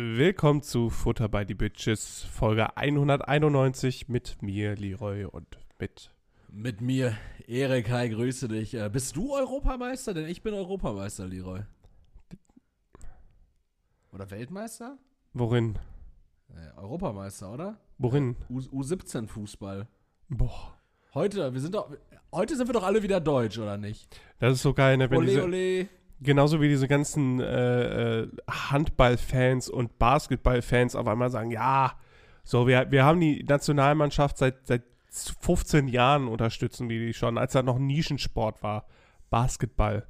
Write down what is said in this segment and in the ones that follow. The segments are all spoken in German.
Willkommen zu Futter bei die Bitches, Folge 191 mit mir, Leroy, und mit. Mit mir, Erik, hi, grüße dich. Äh, bist du Europameister? Denn ich bin Europameister, Leroy. Oder Weltmeister? Worin? Äh, Europameister, oder? Worin? U U17-Fußball. Boah. Heute, wir sind doch, heute sind wir doch alle wieder deutsch, oder nicht? Das ist so geil, ne? Wenn Ole, diese, ole. Genauso wie diese ganzen äh, äh, Handballfans und Basketballfans auf einmal sagen, ja, so, wir, wir haben die Nationalmannschaft seit, seit 15 Jahren unterstützen wir die schon, als er noch Nischensport war. Basketball.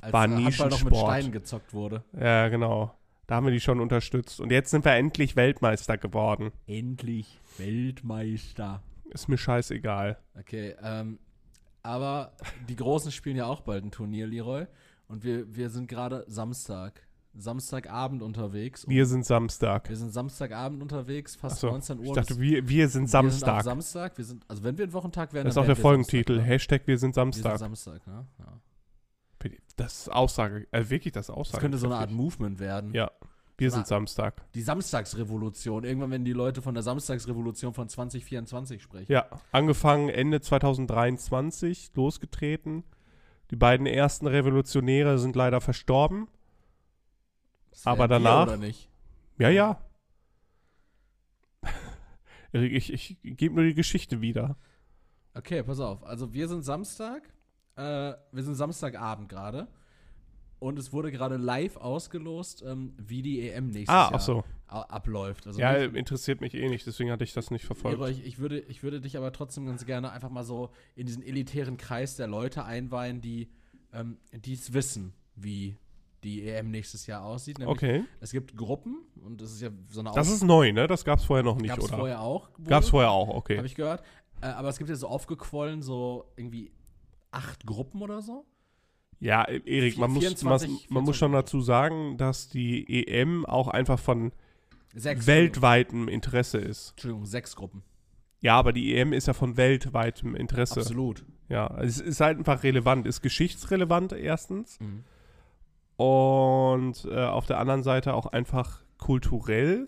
Als War Handball noch mit Nischensport. Steinen gezockt wurde. Ja, genau. Da haben wir die schon unterstützt. Und jetzt sind wir endlich Weltmeister geworden. Endlich Weltmeister. Ist mir scheißegal. Okay, ähm, aber die Großen spielen ja auch bald ein Turnier, Leroy. Und wir, wir sind gerade Samstag. Samstagabend unterwegs. Wir sind Samstag. wir sind Samstagabend unterwegs, fast Achso, 19 Uhr. ich dachte, wir, wir sind Wir sind Samstag. Samstag. Wir sind, also wenn wir ein Wochentag wären, das ist auch der Folgentitel. Samstag, ne? Hashtag wir sind Wir sind Samstag. Samstag, ne? Ja. Das ist Aussage, äh, wirklich das Aussage. Das könnte so eine Art Movement werden. Ja, wir So sind eine- Samstag. Die Samstagsrevolution. Irgendwann, wenn die Leute von der Samstagsrevolution von 2024 sprechen. Ja, angefangen Ende 2023, losgetreten. Die beiden ersten Revolutionäre sind leider verstorben. Das aber danach- Oder nicht? Ja, ja. Ich, ich gebe nur die Geschichte wieder. Okay, pass auf. Also wir sind Samstag. Äh, wir sind Samstagabend gerade. Und es wurde gerade live ausgelost, ähm, wie die EM nächstes Ah, Jahr so. abläuft. Also Ja, nicht- interessiert mich eh nicht, deswegen hatte ich das nicht verfolgt. Ich, ich, würde, ich würde dich aber trotzdem ganz gerne einfach mal so in diesen elitären Kreis der Leute einweihen, die ähm, es wissen, wie die EM nächstes Jahr aussieht. Nämlich, Okay. Es gibt Gruppen und das ist ja so eine Das ist neu, ne? Das gab's vorher noch nicht, Gab es oder? vorher auch. Gab's vorher auch, okay. Habe ich gehört. Äh, aber es gibt ja so aufgequollen, so irgendwie acht Gruppen oder so. Ja, e- Erik, man, muss, 24, man, man muss schon 24. dazu sagen, dass die EM auch einfach von Sechs weltweitem Interesse ist. Entschuldigung, sechs Gruppen. Ja, aber die EM ist ja von weltweitem Interesse. Absolut. Ja, es ist halt einfach relevant, ist geschichtsrelevant erstens Mhm. und äh, auf der anderen Seite auch einfach kulturell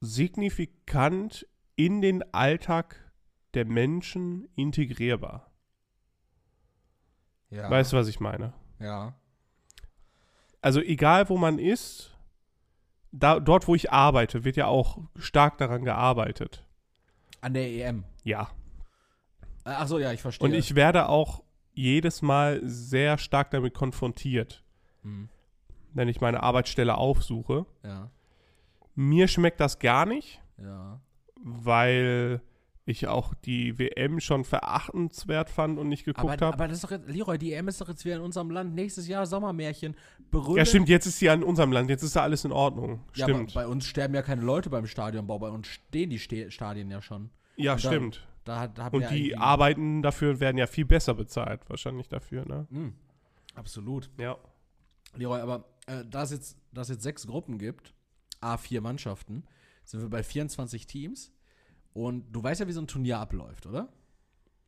signifikant in den Alltag der Menschen integrierbar. Ja. Weißt du, was ich meine? Ja. Also egal, wo man ist, da, dort, wo ich arbeite, wird ja auch stark daran gearbeitet. An der EM. Ja. Äh, ach so, ja, ich verstehe. Und ich werde auch jedes Mal sehr stark damit konfrontiert, Mhm. wenn ich meine Arbeitsstelle aufsuche. Ja. Mir schmeckt das gar nicht, Ja. weil ich auch die WM schon verachtenswert fand und nicht geguckt habe. aber das ist doch jetzt, Leroy, die EM ist doch jetzt wieder in unserem Land. Nächstes Jahr Sommermärchen. Berühmt. Ja, stimmt, jetzt ist sie in unserem Land, jetzt ist da alles in Ordnung. Ja, aber Stimmt. bei uns sterben ja keine Leute beim Stadionbau. Bei uns stehen die Ste Stadien ja schon. Ja, und stimmt. Da, da haben Und die Arbeiten dafür werden ja viel besser bezahlt, wahrscheinlich dafür, ne? Mhm. Absolut. Ja. Leroy, aber äh, da es jetzt, da es jetzt sechs Gruppen gibt, A4 Mannschaften, sind wir bei 24 Teams. Und du weißt ja, wie so ein Turnier abläuft, oder?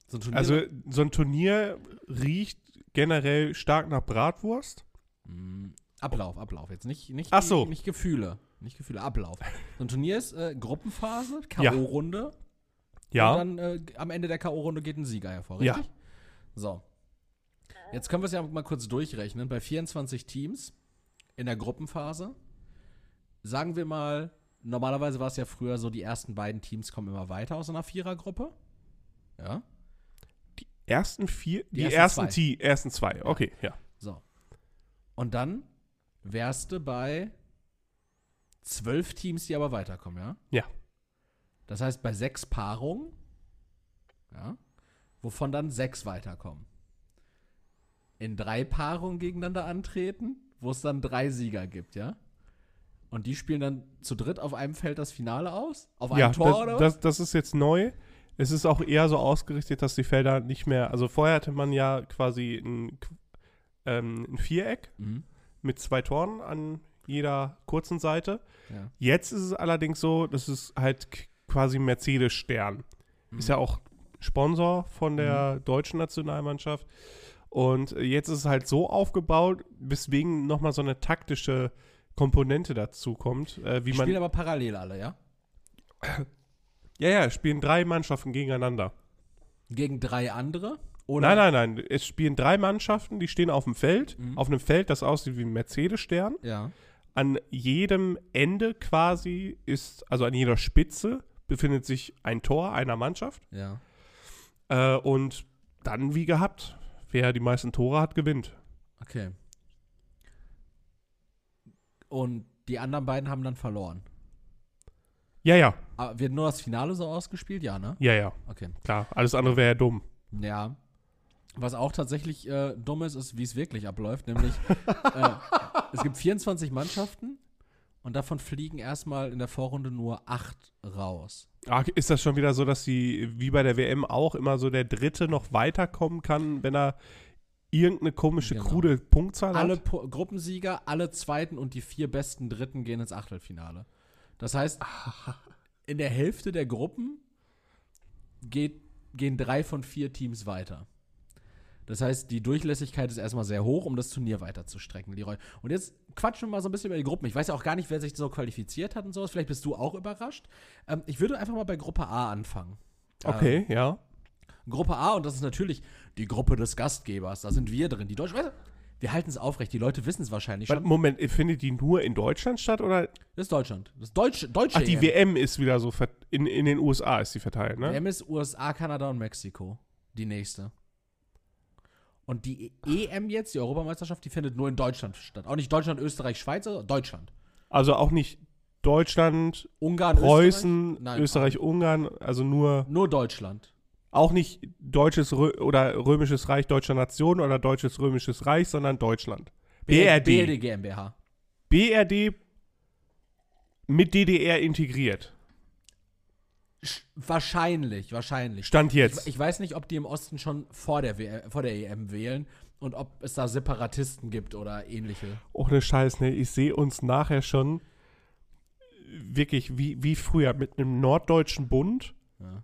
So ein Turnier. Also so ein Turnier riecht generell stark nach Bratwurst. Mm, Ablauf, Ablauf. Jetzt nicht, nicht, Ach so. nicht Gefühle. Nicht Gefühle, Ablauf. So ein Turnier ist äh, Gruppenphase, Ja. K.O.-Runde. Ja. Und dann äh, am Ende der K.O.-Runde geht ein Sieger hervor, Ja. richtig? So. Jetzt können wir es ja mal kurz durchrechnen. Bei 24 Teams in der Gruppenphase, sagen wir mal, normalerweise war es ja früher so, die ersten beiden Teams kommen immer weiter aus einer Vierergruppe. Ja. Ersten vier, die, Die ersten ersten, zwei. Ersten zwei, okay, ja. So. Und dann wärst du bei zwölf Teams, die aber weiterkommen, ja? Ja. Das heißt, bei sechs Paarungen, ja, wovon dann sechs weiterkommen. In drei Paarungen gegeneinander antreten, wo es dann drei Sieger gibt, ja? Und die spielen dann zu dritt auf einem Feld das Finale aus? Auf einem Ja, Tor das, oder was? das, das ist jetzt neu. Es ist auch eher so ausgerichtet, dass die Felder nicht mehr, also vorher hatte man ja quasi ein, ähm, ein Viereck Mhm. mit zwei Toren an jeder kurzen Seite. Ja. Jetzt ist es allerdings so, dass es halt quasi Mercedes-Stern. Ist ja auch Sponsor von der deutschen Nationalmannschaft. Und jetzt ist es halt so aufgebaut, weswegen nochmal so eine taktische Komponente dazu kommt, äh, wie Die man. spielen aber parallel alle, ja? Ja, ja, es spielen drei Mannschaften gegeneinander. Gegen drei andere? Oder? Nein, nein, nein. Es spielen drei Mannschaften, die stehen auf dem Feld, Mhm. auf einem Feld, das aussieht wie ein Mercedes-Stern. Ja. An jedem Ende quasi ist, also an jeder Spitze, befindet sich ein Tor einer Mannschaft. Ja. Äh, und dann, wie gehabt, wer die meisten Tore hat, gewinnt. Okay. Und die anderen beiden haben dann verloren. Ja, ja, Aber wird nur das Finale so ausgespielt? Ja, ne? ja, ja, Okay. klar. Alles andere wäre ja dumm. Ja. Was auch tatsächlich äh, dumm ist, ist, wie es wirklich abläuft. Nämlich, äh, es gibt 24 Mannschaften und davon fliegen erstmal in der Vorrunde nur acht raus. Ah, Ist das schon wieder so, dass die, wie bei der WM auch, immer so der Dritte noch weiterkommen kann, wenn er irgendeine komische, Genau. krude Punktzahl Alle hat? Po- Gruppensieger, alle Zweiten und die vier besten Dritten gehen ins Achtelfinale. Das heißt, in der Hälfte der Gruppen geht, gehen drei von vier Teams weiter. Das heißt, die Durchlässigkeit ist erstmal sehr hoch, um das Turnier weiter zu strecken, Leroy. Und jetzt quatschen wir mal so ein bisschen über die Gruppen. Ich weiß ja auch gar nicht, wer sich so qualifiziert hat und sowas. Vielleicht bist du auch überrascht. Ähm, ich würde einfach mal bei Gruppe A anfangen. Okay, ja. Gruppe A, und das ist natürlich die Gruppe des Gastgebers. Da sind wir drin. Die Deutschen, wir halten es aufrecht. Die Leute wissen es wahrscheinlich schon. Moment, findet die nur in Deutschland statt oder? Das ist Deutschland. Das ist Deutsch, deutsche Ach, die EM. WM ist wieder so in, in den USA ist die verteilt, ne? WM ist USA, Kanada und Mexiko. Die nächste. Und die EM jetzt, die Europameisterschaft, die findet nur in Deutschland statt. Auch nicht Deutschland, Österreich, Schweiz, Deutschland. Also auch nicht Deutschland, Ungarn, Preußen, Österreich? Nein, Österreich, Ungarn, also nur Nur Deutschland. Auch nicht deutsches Rö oder römisches Reich deutscher Nation oder deutsches römisches Reich, sondern Deutschland. BRD. BRD GmbH. BRD mit DDR integriert. Sch- Wahrscheinlich, wahrscheinlich. Stand Ich, jetzt. ich weiß nicht, ob die im Osten schon vor der, vor der EM wählen und ob es da Separatisten gibt oder ähnliche. Ohne Scheiß, ne? Ich sehe uns nachher schon wirklich wie, wie früher mit einem norddeutschen Bund. Ja.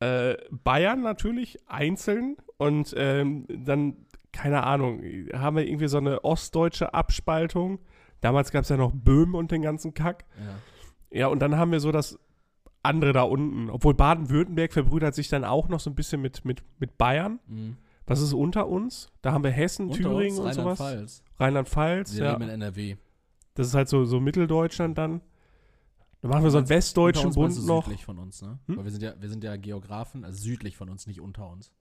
Äh, Bayern natürlich einzeln und ähm, dann, keine Ahnung, haben wir irgendwie so eine ostdeutsche Abspaltung. Damals gab es ja noch Böhmen und den ganzen Kack. Ja. Ja, und dann haben wir so das andere da unten. Obwohl Baden-Württemberg verbrüdert sich dann auch noch so ein bisschen mit, mit, mit Bayern. Mhm. Was ist unter uns? Da haben wir Hessen, Unter Thüringen uns und sowas. Rheinland-Pfalz. Rheinland-Pfalz. Wir Ja. leben in NRW. Das ist halt so, so Mitteldeutschland dann. Dann machen wir so einen Unter westdeutschen Bund noch. Südlich von uns, ne? Hm? Weil wir sind ja, wir sind ja Geografen, also südlich von uns, nicht unter uns.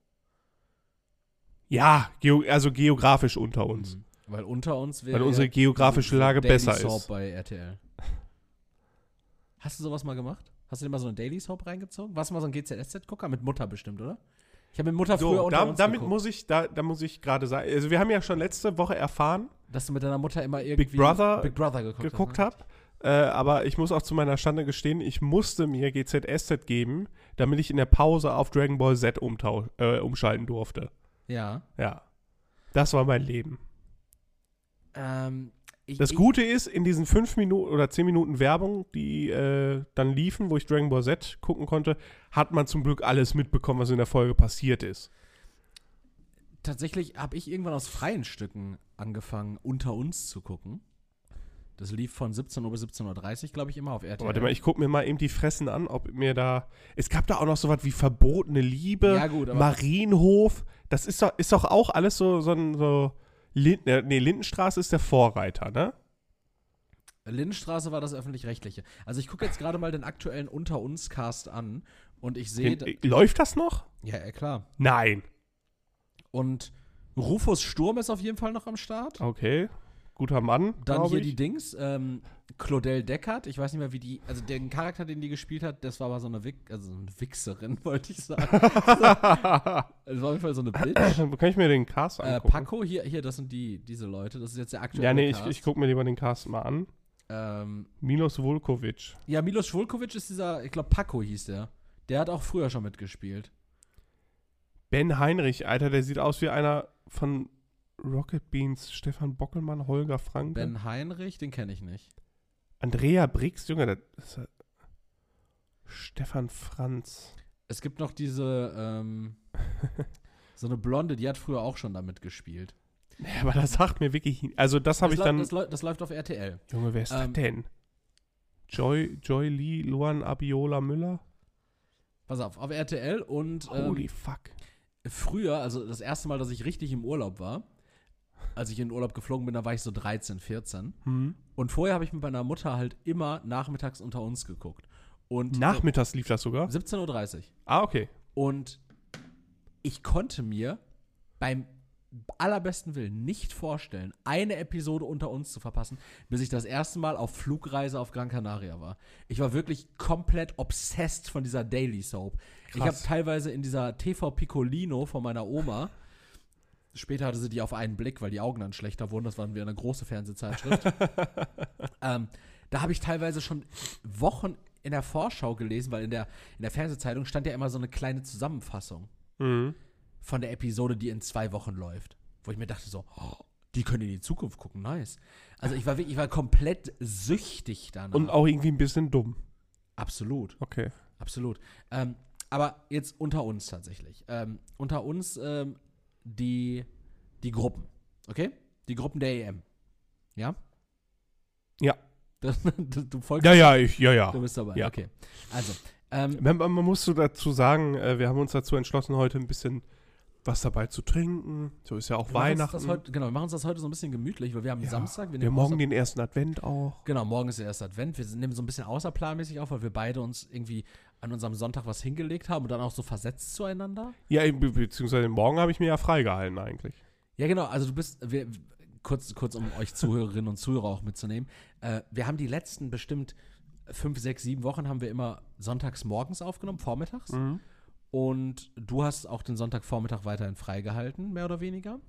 Ja, geo also geografisch unter uns. Mhm. Weil unter uns wäre. Weil unsere ja geografische diese Lage Daily besser Soap ist. bei RTL. Hast du sowas mal gemacht? Hast du dir mal so eine Daily Soap reingezogen? Warst du mal so ein GZSZ-Gucker? Mit Mutter bestimmt, oder? Ich habe mit Mutter früher So, unter da, uns damit geguckt, muss ich, da, da muss ich gerade sagen, also wir haben ja schon letzte Woche erfahren, dass du mit deiner Mutter immer irgendwie Brother Big Brother geguckt, geguckt hast. Ne? Äh, aber ich muss auch zu meiner Schande gestehen, ich musste mir GZSZ geben, damit ich in der Pause auf Dragon Ball Z äh, umschalten durfte. Ja. Ja. Das war mein Leben. Ähm, ich, Das ich, Gute ist, in diesen fünf Minuten oder zehn Minuten Werbung, die äh, dann liefen, wo ich Dragon Ball Z gucken konnte, hat man zum Glück alles mitbekommen, was in der Folge passiert ist. Tatsächlich habe ich irgendwann aus freien Stücken angefangen, unter uns zu gucken. Das lief von 17 Uhr bis 17.30 Uhr, glaube ich, immer auf RTL. Warte mal, ich gucke mir mal eben die Fressen an, ob mir da. Es gab da auch noch so was wie verbotene Liebe, Ja, gut, Marienhof. Das ist doch, ist doch auch alles so, so ein. So Lind, äh, nee, Lindenstraße ist der Vorreiter, ne? Lindenstraße war das öffentlich-rechtliche. Also ich gucke jetzt gerade mal den aktuellen Unter uns Cast an und ich sehe, äh, läuft das noch? ja, ja klar. Nein. Und Rufus Sturm ist auf jeden Fall noch am Start. Okay. Guter Mann. Dann hier ich. die Dings, ähm, Claudel Deckard, ich weiß nicht mehr, wie die, also den Charakter, den die gespielt hat, das war aber so eine, Wick, also so eine Wichserin, wollte ich sagen. das war auf jeden Fall so eine Bitch. Kann ich mir den Cast äh, angucken? Paco, hier, hier, das sind die, diese Leute, das ist jetzt der aktuelle ja, nee, ich, Cast. ich gucke mir lieber den Cast mal an. ähm, Milos Vulkovic. ja, Milos Schwulkovic ist dieser, ich glaube, Paco hieß der. Der hat auch früher schon mitgespielt. Ben Heinrich, Alter, der sieht aus wie einer von Rocket Beans. Stefan Bockelmann, Holger Frank. Ben Heinrich, den kenne ich nicht. Andrea Brix, Junge, das ist ja Stefan Franz. Es gibt noch diese, ähm, so eine Blonde, die hat früher auch schon damit gespielt. Ja, aber das sagt mir wirklich. Also, das habe ich dann. Das, das läuft auf RTL. Junge, wer ist ähm, das denn? Joy, Joy Lee, Luan Abiola Müller? Pass auf, auf RTL und ähm, Holy fuck. früher, also das erste Mal, dass ich richtig im Urlaub war, als ich in den Urlaub geflogen bin, da war ich so 13, 14. Hm. Und vorher habe ich mit meiner Mutter halt immer nachmittags unter uns geguckt. Und Nachmittags lief das sogar? so 17.30 Uhr. Ah, okay. Und ich konnte mir beim allerbesten Willen nicht vorstellen, eine Episode unter uns zu verpassen, bis ich das erste Mal auf Flugreise auf Gran Canaria war. Ich war wirklich komplett obsessed von dieser Daily Soap. Ich habe Krass. teilweise in dieser TV Piccolino von meiner Oma, später hatte sie die auf einen Blick, weil die Augen dann schlechter wurden, das waren wir eine große Fernsehzeitschrift. ähm, da habe ich teilweise schon Wochen in der Vorschau gelesen, weil in der, in der Fernsehzeitung stand ja immer so eine kleine Zusammenfassung Mhm. von der Episode, die in zwei Wochen läuft. Wo ich mir dachte so, oh, die können in die Zukunft gucken, nice. Also ich war wirklich, ich war komplett süchtig danach. Und auch irgendwie ein bisschen dumm. absolut, Okay. absolut. Ähm, aber jetzt unter uns tatsächlich. Ähm, unter uns ähm, die, die Gruppen, okay? Die Gruppen der EM. Ja? Ja. du, du folgst, Ja, ja, ich, ja, ja. du bist dabei, Ja. okay. Also, ähm, Man, man muss so dazu sagen, äh, wir haben uns dazu entschlossen, heute ein bisschen was dabei zu trinken. So ist ja auch wir Weihnachten. Das heute, genau, wir machen uns das heute so ein bisschen gemütlich, weil wir haben Ja. Samstag. wir haben morgen den ersten Advent auch. Genau, morgen ist der erste Advent. Wir nehmen so ein bisschen außerplanmäßig auf, weil wir beide uns irgendwie an unserem Sonntag was hingelegt haben und dann auch so versetzt zueinander. Ja, be beziehungsweise morgen habe ich mir ja freigehalten eigentlich. Ja, genau. Also du bist, wir, kurz, kurz um euch Zuhörerinnen und Zuhörer auch mitzunehmen. Äh, wir haben die letzten bestimmt fünf, sechs, sieben Wochen haben wir immer sonntags morgens aufgenommen, vormittags. Mhm. Und du hast auch den Sonntagvormittag weiterhin freigehalten, mehr oder weniger.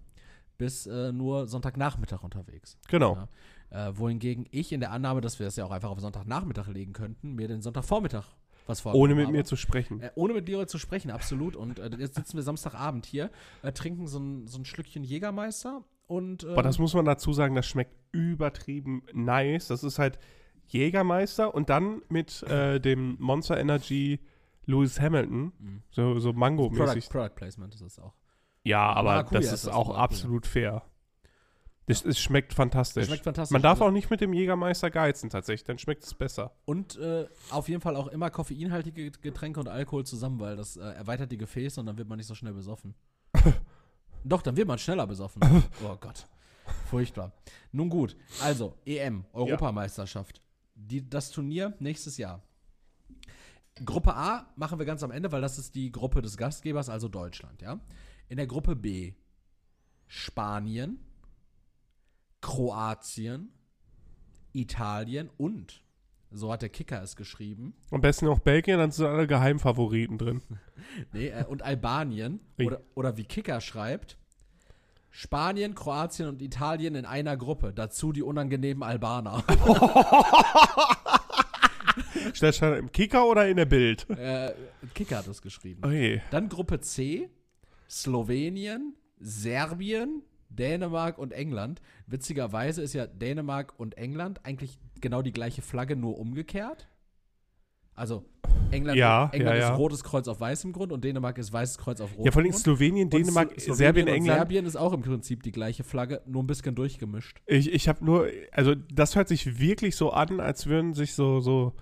Bis äh, nur Sonntagnachmittag unterwegs. Genau. Ja. Äh, wohingegen ich in der Annahme, dass wir das ja auch einfach auf Sonntagnachmittag legen könnten, mir den Sonntagvormittag was vorgenommen Ohne mit habe. mir zu sprechen. Äh, ohne mit Leroy zu sprechen, absolut. Und äh, jetzt sitzen wir Samstagabend hier, äh, trinken so ein, so ein Schlückchen Jägermeister und äh, Aber das muss man dazu sagen, das schmeckt übertrieben nice. Das ist halt Jägermeister und dann mit äh, dem Monster Energy Lewis Hamilton. Mhm. So, so Product, Mango-mäßig. Product Placement ist das auch. Ja, aber Maracuja das ist das auch absolut fair. Das, Es schmeckt fantastisch. Das schmeckt fantastisch. Man darf auch nicht mit dem Jägermeister geizen tatsächlich, dann schmeckt es besser. Und äh, auf jeden Fall auch immer koffeinhaltige Getränke und Alkohol zusammen, weil das äh, erweitert die Gefäße und dann wird man nicht so schnell besoffen. Doch, dann wird man schneller besoffen. oh Gott. Furchtbar. Nun gut, also EM, Europameisterschaft. Die, das Turnier nächstes Jahr. Gruppe A machen wir ganz am Ende, weil das ist die Gruppe des Gastgebers, also Deutschland, ja. In der Gruppe B Spanien, Kroatien, Italien und, so hat der Kicker es geschrieben, Am besten noch Belgien, dann sind alle Geheimfavoriten drin. nee, äh, und Albanien, oder, oder wie Kicker schreibt, Spanien, Kroatien und Italien in einer Gruppe, dazu die unangenehmen Albaner. Steht im Kicker oder in der Bild? äh, Kicker hat es geschrieben. Okay. Dann Gruppe C, Slowenien, Serbien, Dänemark und England. Witzigerweise ist ja Dänemark und England eigentlich genau die gleiche Flagge, nur umgekehrt. Also England, Ja, England ja, ist ja. rotes Kreuz auf weißem Grund und Dänemark ist weißes Kreuz auf rotem Ja, vor allem Grund. Slowenien, Dänemark, Slo- Slowenien Serbien, England. Serbien ist auch im Prinzip die gleiche Flagge, nur ein bisschen durchgemischt. Ich, ich habe nur, also das hört sich wirklich so an, als würden sich so, so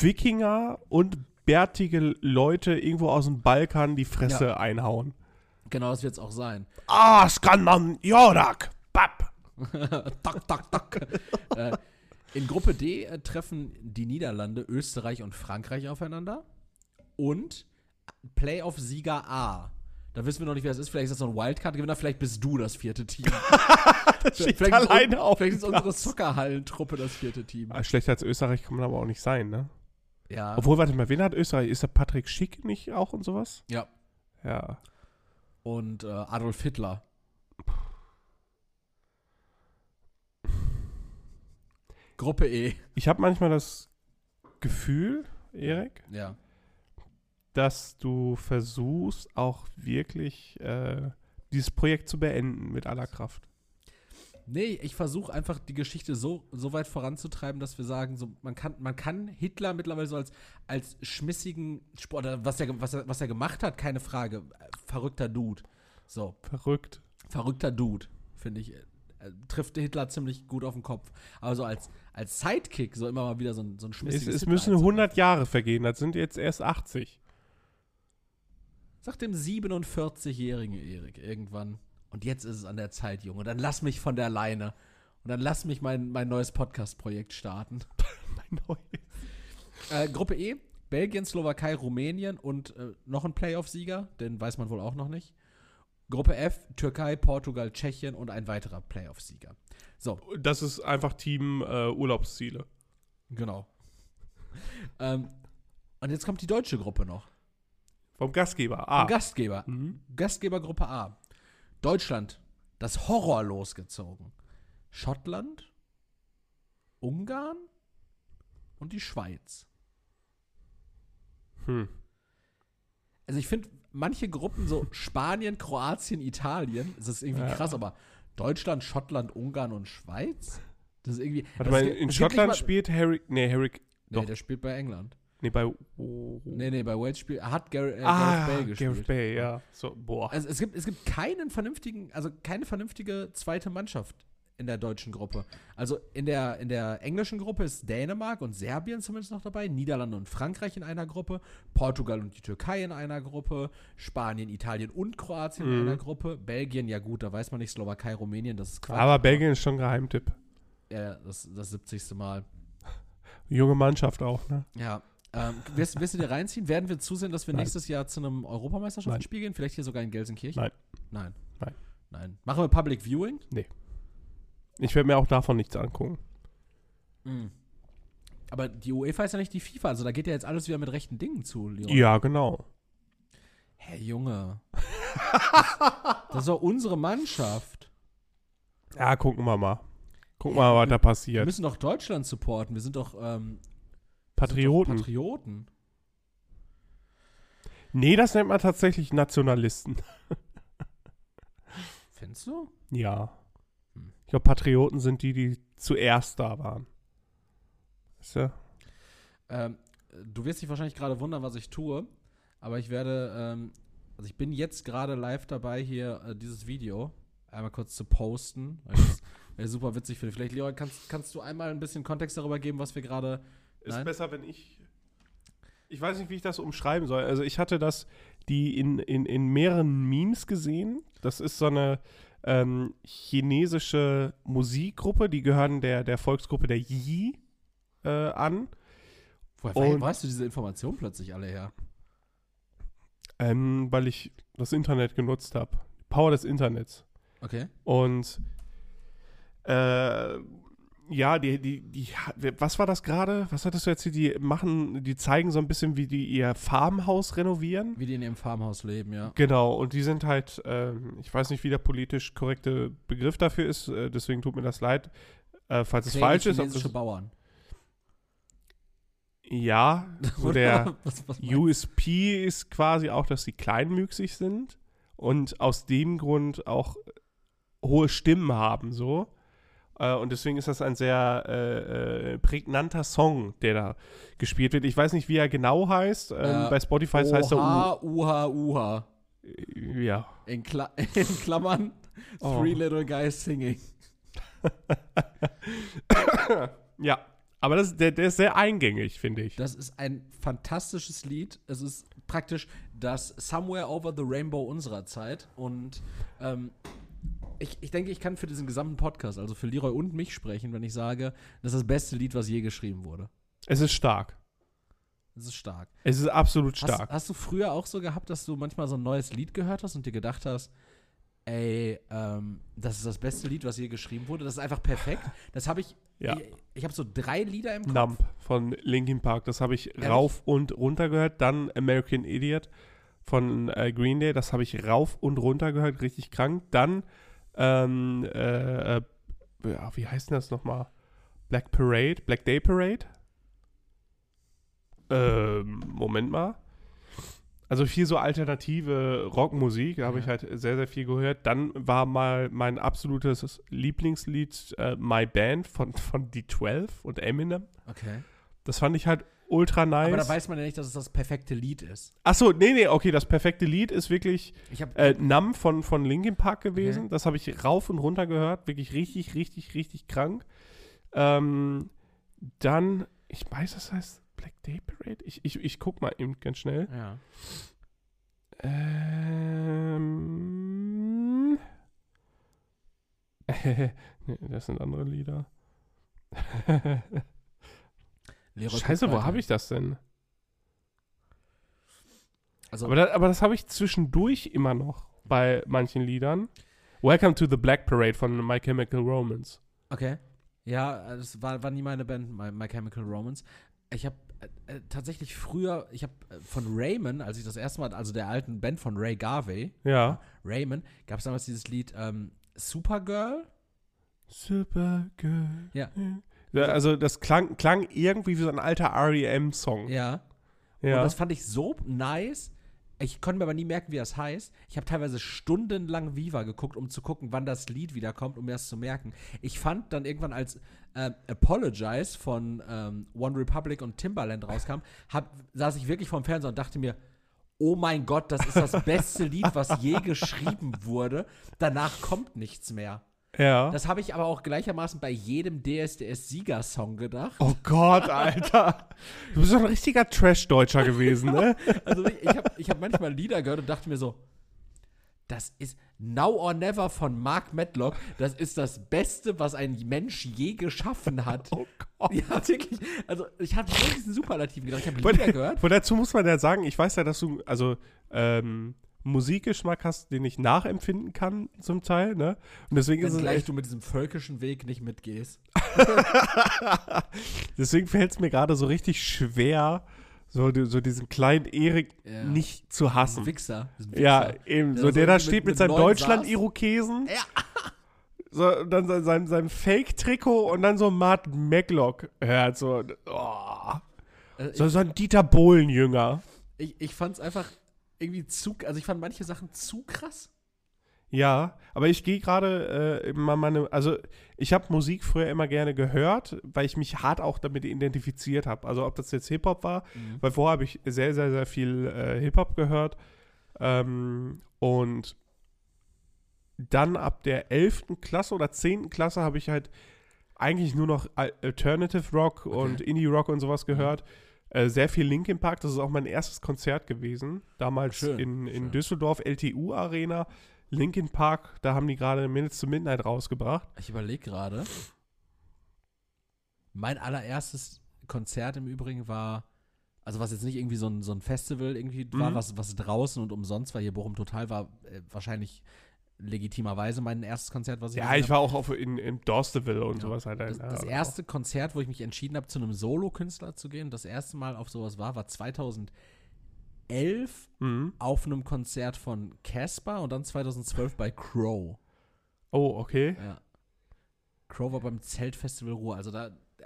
Wikinger und bärtige Leute irgendwo aus dem Balkan die Fresse einhauen. Genau, das wird es auch sein. Ah, Skanman, Jorak, Bap. tak, tak, tak. äh, in Gruppe D äh, treffen die Niederlande, Österreich und Frankreich aufeinander. Und Playoff-Sieger A. Da wissen wir noch nicht, wer es ist. Vielleicht ist das so ein Wildcard-Gewinner. Vielleicht bist du das vierte Team. Das steht vielleicht, ist, alleine un- auf vielleicht ist unsere Platz. Soccerhallentruppe das vierte Team. Ah, Schlechter als Österreich kann man aber auch nicht sein, ne? Ja. Obwohl, warte mal, wen hat Österreich? Ist der Patrick Schick nicht auch und sowas? ja. Ja. Und äh, Adolf Hitler. Gruppe E. Ich habe manchmal das Gefühl, Erik, Ja. dass du versuchst, auch wirklich äh, dieses Projekt zu beenden mit aller Kraft. Nee, ich versuche einfach die Geschichte so, so weit voranzutreiben, dass wir sagen, so, man, kann, man kann Hitler mittlerweile so als, als schmissigen Sport, oder was er, was, er, was er gemacht hat, keine Frage. Verrückter Dude. So, Verrückt. verrückter Dude. finde ich. Äh, trifft Hitler ziemlich gut auf den Kopf. Aber so als, als Sidekick so immer mal wieder so ein, so ein Es, schmissiges es Hitler müssen einzubauen. 100 Jahre vergehen, das sind jetzt erst 80. Sagt dem 47-jährigen Erik irgendwann. Und jetzt ist es an der Zeit, Junge. Dann lass mich von der Leine. Und dann lass mich mein, mein neues Podcast-Projekt starten. Mein neues. Äh, Gruppe E, Belgien, Slowakei, Rumänien und äh, noch ein Playoff-Sieger, den weiß man wohl auch noch nicht. Gruppe F, Türkei, Portugal, Tschechien und ein weiterer Playoff-Sieger. So, Das ist einfach Team äh, Urlaubsziele. genau. ähm, und jetzt kommt die deutsche Gruppe noch. Vom Gastgeber. Ah. Gastgeber. Mhm. Gastgebergruppe A. Deutschland, das Horror losgezogen. Schottland, Ungarn und die Schweiz. Hm. Also ich finde, manche Gruppen, so Spanien, Kroatien, Italien, das ist irgendwie Ja. krass, aber Deutschland, Schottland, Ungarn und Schweiz? Das ist irgendwie. Warte das mal, in Schottland mal- spielt Harry. Nee, Harry. Nee, doch. der spielt bei England. Nee, bei. Oh. Nee, nee, bei Wales spielt. Hat Gar äh, ah, Gareth Bale gespielt. Gareth Bale, ja. So, boah. Also es gibt, es gibt keinen vernünftigen, also keine vernünftige zweite Mannschaft in der deutschen Gruppe. Also in der, in der englischen Gruppe ist Dänemark und Serbien zumindest noch dabei, Niederlande und Frankreich in einer Gruppe, Portugal und die Türkei in einer Gruppe, Spanien, Italien und Kroatien in Mhm. einer Gruppe, Belgien, ja gut, da weiß man nicht, Slowakei, Rumänien, das ist Quatsch. Aber Belgien ist schon ein Geheimtipp. Ja, das, das 70. Mal. Junge Mannschaft auch, ne? Ja. Ähm, wirst, wirst du dir reinziehen? Werden wir zusehen, dass wir Nein. nächstes Jahr zu einem Europameisterschaftsspiel gehen? Vielleicht hier sogar in Gelsenkirchen? Nein. Nein. Nein. Nein. Machen wir Public Viewing? Ich werde mir auch davon nichts angucken. Mhm. Aber die UEFA ist ja nicht die FIFA, also da geht ja jetzt alles wieder mit rechten Dingen zu, Leon. Ja, genau. Hä, Junge. das ist doch unsere Mannschaft. Ja, gucken wir mal. Gucken wir Ja, mal, was wir- da Wir passiert. müssen doch Deutschland supporten. Wir sind doch, ähm, Patrioten. Patrioten. nee, das nennt man tatsächlich Nationalisten. Findest du? Ja. Hm. Ich glaube, Patrioten sind die, die zuerst da waren. Weißt du? Ähm, du wirst dich wahrscheinlich gerade wundern, was ich tue, aber ich werde, ähm, also ich bin jetzt gerade live dabei, hier äh, dieses Video einmal kurz zu posten, weil ich das super witzig finde. Vielleicht, Leon, kannst, kannst du einmal ein bisschen Kontext darüber geben, was wir gerade. Ist Nein? besser, wenn ich. Ich weiß nicht, wie ich das umschreiben soll. Also, ich hatte das, die in, in, in mehreren Memes gesehen. Das ist so eine ähm, chinesische Musikgruppe, die gehören der, der Volksgruppe der Yi äh, an. Woher Und- wei- weißt du diese Information plötzlich alle her? Ähm, weil ich das Internet genutzt habe. Power des Internets. Okay. Und äh, ja, die, die, die, was war das gerade? Was hattest du jetzt hier? Die machen, die zeigen so ein bisschen, wie die ihr Farmhaus renovieren. Wie die in ihrem Farmhaus leben, ja. Genau, und die sind halt, ähm, ich weiß nicht, wie der politisch korrekte Begriff dafür ist, äh, deswegen tut mir das leid, äh, falls es falsch ist. Das, Bauern. ja, so der was, was USP ist quasi auch, dass sie kleinmüchsig sind und aus dem Grund auch hohe Stimmen haben, so. Äh, und deswegen ist das ein sehr äh, äh, prägnanter Song, der da gespielt wird. Ich weiß nicht, wie er genau heißt. Ähm, Äh, bei Spotify heißt er Oha, Uha, Uha. U Ja. In, Kla in Klammern, Oh. Three Little Guys Singing. Ja. Aber das, der, der ist sehr eingängig, finde ich. Das ist ein fantastisches Lied. Es ist praktisch das Somewhere Over the Rainbow unserer Zeit. Und ähm, ich, ich denke, ich kann für diesen gesamten Podcast, also für Leroy und mich sprechen, wenn ich sage, das ist das beste Lied, was je geschrieben wurde. Es ist stark. Das ist stark. Es ist absolut Hast, stark. hast du früher auch so gehabt, dass du manchmal so ein neues Lied gehört hast und dir gedacht hast, ey, ähm, das ist das beste Lied, was je geschrieben wurde. Das ist einfach perfekt. Das habe ich. Ja. Ich, ich habe so drei Lieder im Kopf. Nump von Linkin Park, das habe ich Ehrlich? rauf und runter gehört. Dann American Idiot von äh, Green Day, das habe ich rauf und runter gehört, richtig krank. Dann, ähm, äh, äh, wie heißt denn das nochmal? Black Parade, Black Day Parade? Ähm, Moment mal. Also viel so alternative Rockmusik, da habe Ja. ich halt sehr, sehr viel gehört. Dann war mal mein absolutes Lieblingslied äh, My Band von, von D12 und Eminem. Okay. Das fand ich halt ultra nice. Aber da weiß man ja nicht, dass es das perfekte Lied ist. Achso, nee, nee, okay, das perfekte Lied ist wirklich Ich habe äh, Numb von, von Linkin Park gewesen. Okay. Das habe ich rauf und runter gehört. Wirklich richtig, richtig, richtig krank. Ähm, dann, ich weiß, das heißt Black Day Parade. Ich, ich, ich guck mal eben ganz schnell. ja. Ähm. das sind andere Lieder. Leroy Scheiße, wo habe ich das denn? Also, Aber, da, aber das habe ich zwischendurch immer noch bei manchen Liedern. Welcome to the Black Parade von My Chemical Romance. okay. Ja, das war, war nie meine Band, My, My Chemical Romance. Ich habe äh, äh, tatsächlich früher, ich habe äh, von Raymond, als ich das erste Mal, also der alten Band von Ray Garvey, Ja. Raymond, gab es damals dieses Lied ähm, Supergirl. Supergirl. Ja. Also das klang, klang irgendwie wie so ein alter REM-Song. Ja. Ja. Und das fand ich so nice. Ich konnte mir aber nie merken, wie das heißt. Ich habe teilweise stundenlang Viva geguckt, um zu gucken, wann das Lied wiederkommt, um mir das zu merken. Ich fand dann irgendwann, als ähm, Apologize von ähm, One Republic und Timbaland rauskam, hab, saß ich wirklich vorm Fernseher und dachte mir, oh mein Gott, das ist das beste Lied, was je geschrieben wurde. Danach kommt nichts mehr. Ja. Das habe ich aber auch gleichermaßen bei jedem DSDS-Sieger-Song gedacht. Oh Gott, Alter. Du bist doch ein richtiger Trash-Deutscher gewesen, ne? Also ich, ich habe ich hab manchmal Lieder gehört und dachte mir so, das ist Now or Never von Mark Medlock. Das ist das Beste, was ein Mensch je geschaffen hat. Oh Gott. Ja, wirklich. Also ich habe nur diesen Superlativen gedacht. Ich habe Lieder gehört. aber dazu muss man ja sagen, ich weiß ja, dass du, also, ähm, Musikgeschmack hast, den ich nachempfinden kann, zum Teil, ne? Und deswegen ist Wenn es gleich echt, du mit diesem völkischen Weg nicht mitgehst. deswegen fällt es mir gerade so richtig schwer, so, so diesen kleinen Erik Ja. nicht zu hassen. Wichser. Diesen Ja, Wichser. eben. Der So der da steht mit, mit seinem Deutschland-Irokesen. Ja. So, dann sein, sein, sein Fake-Trikot und dann so Mark Maglock hört. So, oh. Äh, so, so ein Dieter Bohlen-Jünger. Ich, ich fand es einfach irgendwie zu, also ich fand manche Sachen zu krass. Ja, aber ich gehe gerade äh, mal meine, also ich habe Musik früher immer gerne gehört, weil ich mich hart auch damit identifiziert habe. Also ob das jetzt Hip-Hop war, weil vorher habe ich sehr, sehr, sehr viel äh, Hip-Hop gehört. Ähm, und dann ab der 11. Klasse oder 10. Klasse habe ich halt eigentlich nur noch Al- Alternative Rock und Indie Rock und sowas gehört. Äh, sehr viel Linkin Park, das ist auch mein erstes Konzert gewesen. Damals Schön, in, in schön. Düsseldorf, LTU Arena. Linkin Park, da haben die gerade Minutes to Midnight rausgebracht. Ich überlege gerade. Mein allererstes Konzert im Übrigen war, also was jetzt nicht irgendwie so ein, so ein Festival irgendwie war, Mhm. was, was draußen und umsonst war, hier Bochum Total war äh, wahrscheinlich legitimerweise mein erstes Konzert, was ich Ja, ich war auch auf, in, in Dorsteville und Ja. sowas halt. Das, das erste Konzert, wo ich mich entschieden habe, zu einem Solo-Künstler zu gehen, das erste Mal auf sowas war, war 2011 auch. Mhm. auf einem Konzert von Casper und dann 2012 bei Crow. Oh, okay. Ja. Crow war beim Zeltfestival Ruhr. Also da, da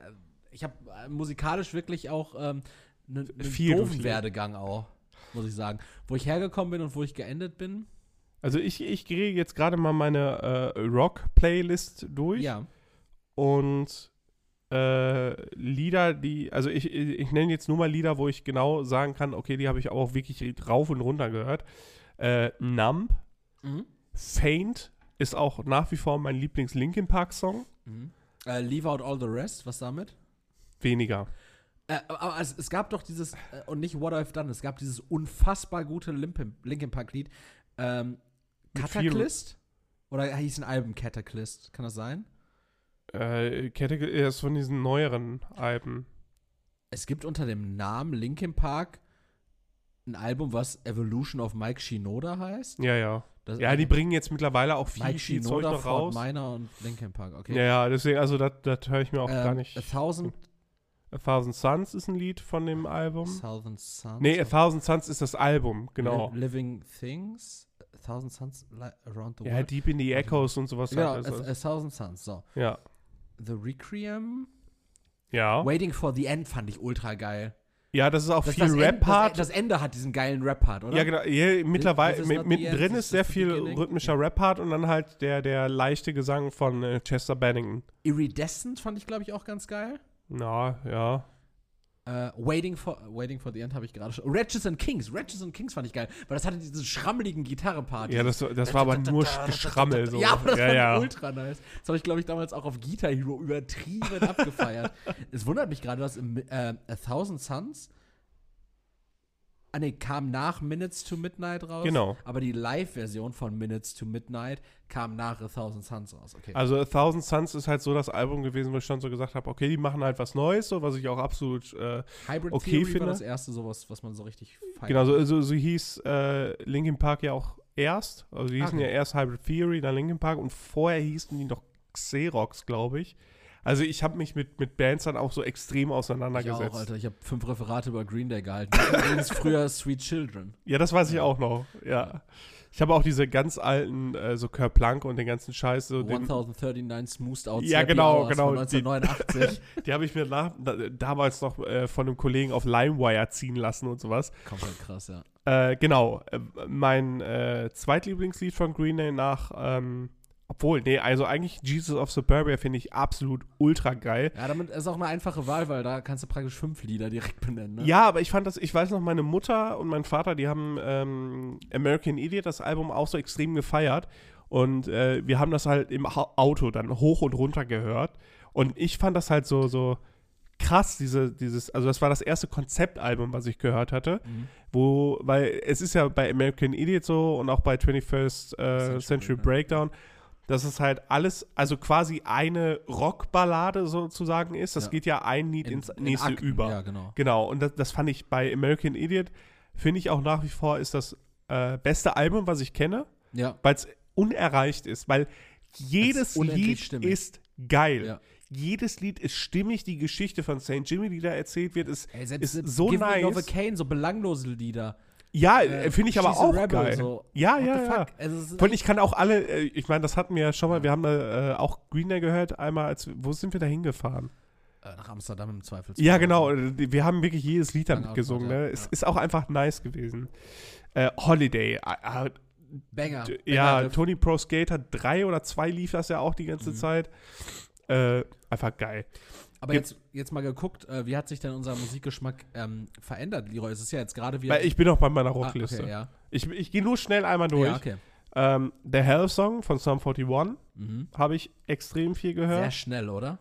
ich habe äh, musikalisch wirklich auch ähm, einen ne Viel doofen. Werdegang auch, muss ich sagen. Wo ich hergekommen bin und wo ich geendet bin. Also ich, ich gehe jetzt gerade mal meine äh, Rock-Playlist durch. Ja. Und äh, Lieder, die, also ich, ich, nenne jetzt nur mal Lieder, wo ich genau sagen kann, okay, die habe ich auch wirklich rauf und runter gehört. Äh, Numb, Mhm. Faint ist auch nach wie vor mein Lieblings-Linkin Park-Song. Mhm. Äh, Leave out all the rest, was damit? Weniger. Äh, aber es, es gab doch dieses, äh, und nicht What I've Done, es gap dieses unfassbar gute Linkin, Linkin Park-Lied. Ähm, Mit Cataclysm? Oder hieß ein Album Cataclysm? Kann das sein? Äh, Category ist von diesen neueren Alben. Es gibt unter dem Namen Linkin Park ein Album, was Evolution of Mike Shinoda heißt. Ja, ja. Das, Ja, die bringen jetzt mittlerweile auch viel, Mike viel Zeug Shinoda, noch Fort raus. Minor und Linkin Park, okay. Ja, ja, deswegen, also das höre ich mir auch Ähm, gar nicht. A Thousand, A Thousand Suns ist ein Lied von dem Album. Thousand Suns. Nee, A Thousand Suns ist das Album, genau. Li- Living Things. A Thousand Suns Around the Ja, World. Deep in the Echoes und sowas. genau, halt. a, Also, a Thousand Suns. So. ja. The Requiem. Ja. Waiting for the End fand ich ultra geil. Ja, das ist auch Das, viel Rap-Part. das, das Ende hat diesen geilen Rap-Part, oder? Ja, genau. Hier, mittlerweile, is mit, mittendrin end, ist sehr viel beginning. rhythmischer Rap-Part und dann halt der, der leichte Gesang von äh, Chester Bennington. Iridescent fand ich, glaube ich, auch ganz geil. Na, ja. Äh, Waiting, for, Waiting for the End habe ich gerade schon. Ratchets and Kings. Ratchets and Kings fand ich geil, weil das hatte diese schrammeligen Gitarrenparts. Ja, das, das war aber nur Geschrammel. So. Ja, aber das ja, war ja. ultra nice. Das habe ich, glaube ich, damals auch auf Guitar Hero übertrieben abgefeiert. Es wundert mich gerade, dass im, äh, A Thousand Suns Ah, nee, kam nach Minutes to Midnight raus. Genau. Aber die Live-Version von Minutes to Midnight kam nach A Thousand Suns raus. Okay. Also A Thousand Suns ist halt so das Album gewesen, wo ich schon so gesagt habe, okay, die machen halt was Neues, so was ich auch absolut äh, Hybrid okay Theory finde. war das erste sowas, was man so richtig feiert. genau so, so, so hieß äh, Linkin Park ja auch erst. Also die hießen Okay. ja erst Hybrid Theory, dann Linkin Park und vorher hießen die noch Xerox, glaube ich. Also ich habe mich mit, mit Bands dann auch so extrem Ich auch, auseinandergesetzt. Alter. Ich habe fünf Referate über Green Day gehalten. Übrigens früher Sweet Children. Ja, das weiß ich auch noch. Ja. Ich habe auch diese ganz alten, äh, so Plank und den ganzen Scheiß, so den, 1039 Smoothed Out Ja, genau, Hours genau, Von die- 1989. die habe ich mir nach, da, damals noch äh, von einem Kollegen auf LimeWire ziehen lassen und sowas. Komplett krass, ja. Äh, genau, äh, mein äh, Zweitlieblingslied von Green Day nach, ähm, obwohl, nee, also eigentlich Jesus of Suburbia finde ich absolut ultra geil. Ja, damit ist auch eine einfache Wahl, weil da kannst du praktisch fünf Lieder direkt benennen. Ne? Ja, aber ich fand das, ich weiß noch, meine Mutter und mein Vater, die haben ähm, American Idiot, das Album, auch so extrem gefeiert. Und äh, wir haben das halt im Auto dann hoch und runter gehört. Und ich fand das halt so, so krass, diese, dieses, also das war das erste Konzeptalbum, was ich gehört hatte. Mhm. Wo, weil es ist ja bei American Idiot so und auch bei 21st äh, Century, Century? Breakdown, dass es halt alles, also quasi eine Rockballade sozusagen ist. Das Ja. geht ja ein Lied In- ins in nächste Akten, über. Ja, genau. Genau, und das, das fand ich bei American Idiot, finde ich auch nach wie vor, ist das äh, beste Album, was ich kenne, Ja. weil es unerreicht ist, weil jedes Lied stimmig. ist geil. Ja. Jedes Lied ist stimmig, die Geschichte von St. Jimmy, die da erzählt wird, ist, Ey, ist so Give Me nice. Novocaine, so belanglose Lieder. Ja, Äh, äh, finde ich aber auch Rebel, geil. so. Ja, What ja, ja. fuck? Also, Von ich kann auch alle, äh, ich meine, das hatten wir ja schon mal, wir haben äh, auch Green Day gehört, einmal, als, wo sind wir da hingefahren? äh, nach Amsterdam im Zweifelsfall. Ja, genau. Wir haben wirklich jedes Lied damit gesungen. Ne? ja. Es ist auch einfach nice gewesen. Äh, Holiday. äh, Banger. Banger ja, Riff. Tony Pro Skate hat drei oder zwei lief das ja auch die ganze Mhm. Zeit. Äh, einfach geil. Aber jetzt, jetzt mal geguckt, äh, wie hat sich denn unser Musikgeschmack ähm, verändert, Leroy? Es ist ja jetzt gerade wieder. Weil ich bin noch bei meiner ah, Rockliste. okay, ja. Ich, ich gehe nur schnell einmal durch. Ja, okay. ähm, der Hell Song von Psalm 41 Mhm. habe ich extrem viel Sehr gehört. schnell, oder?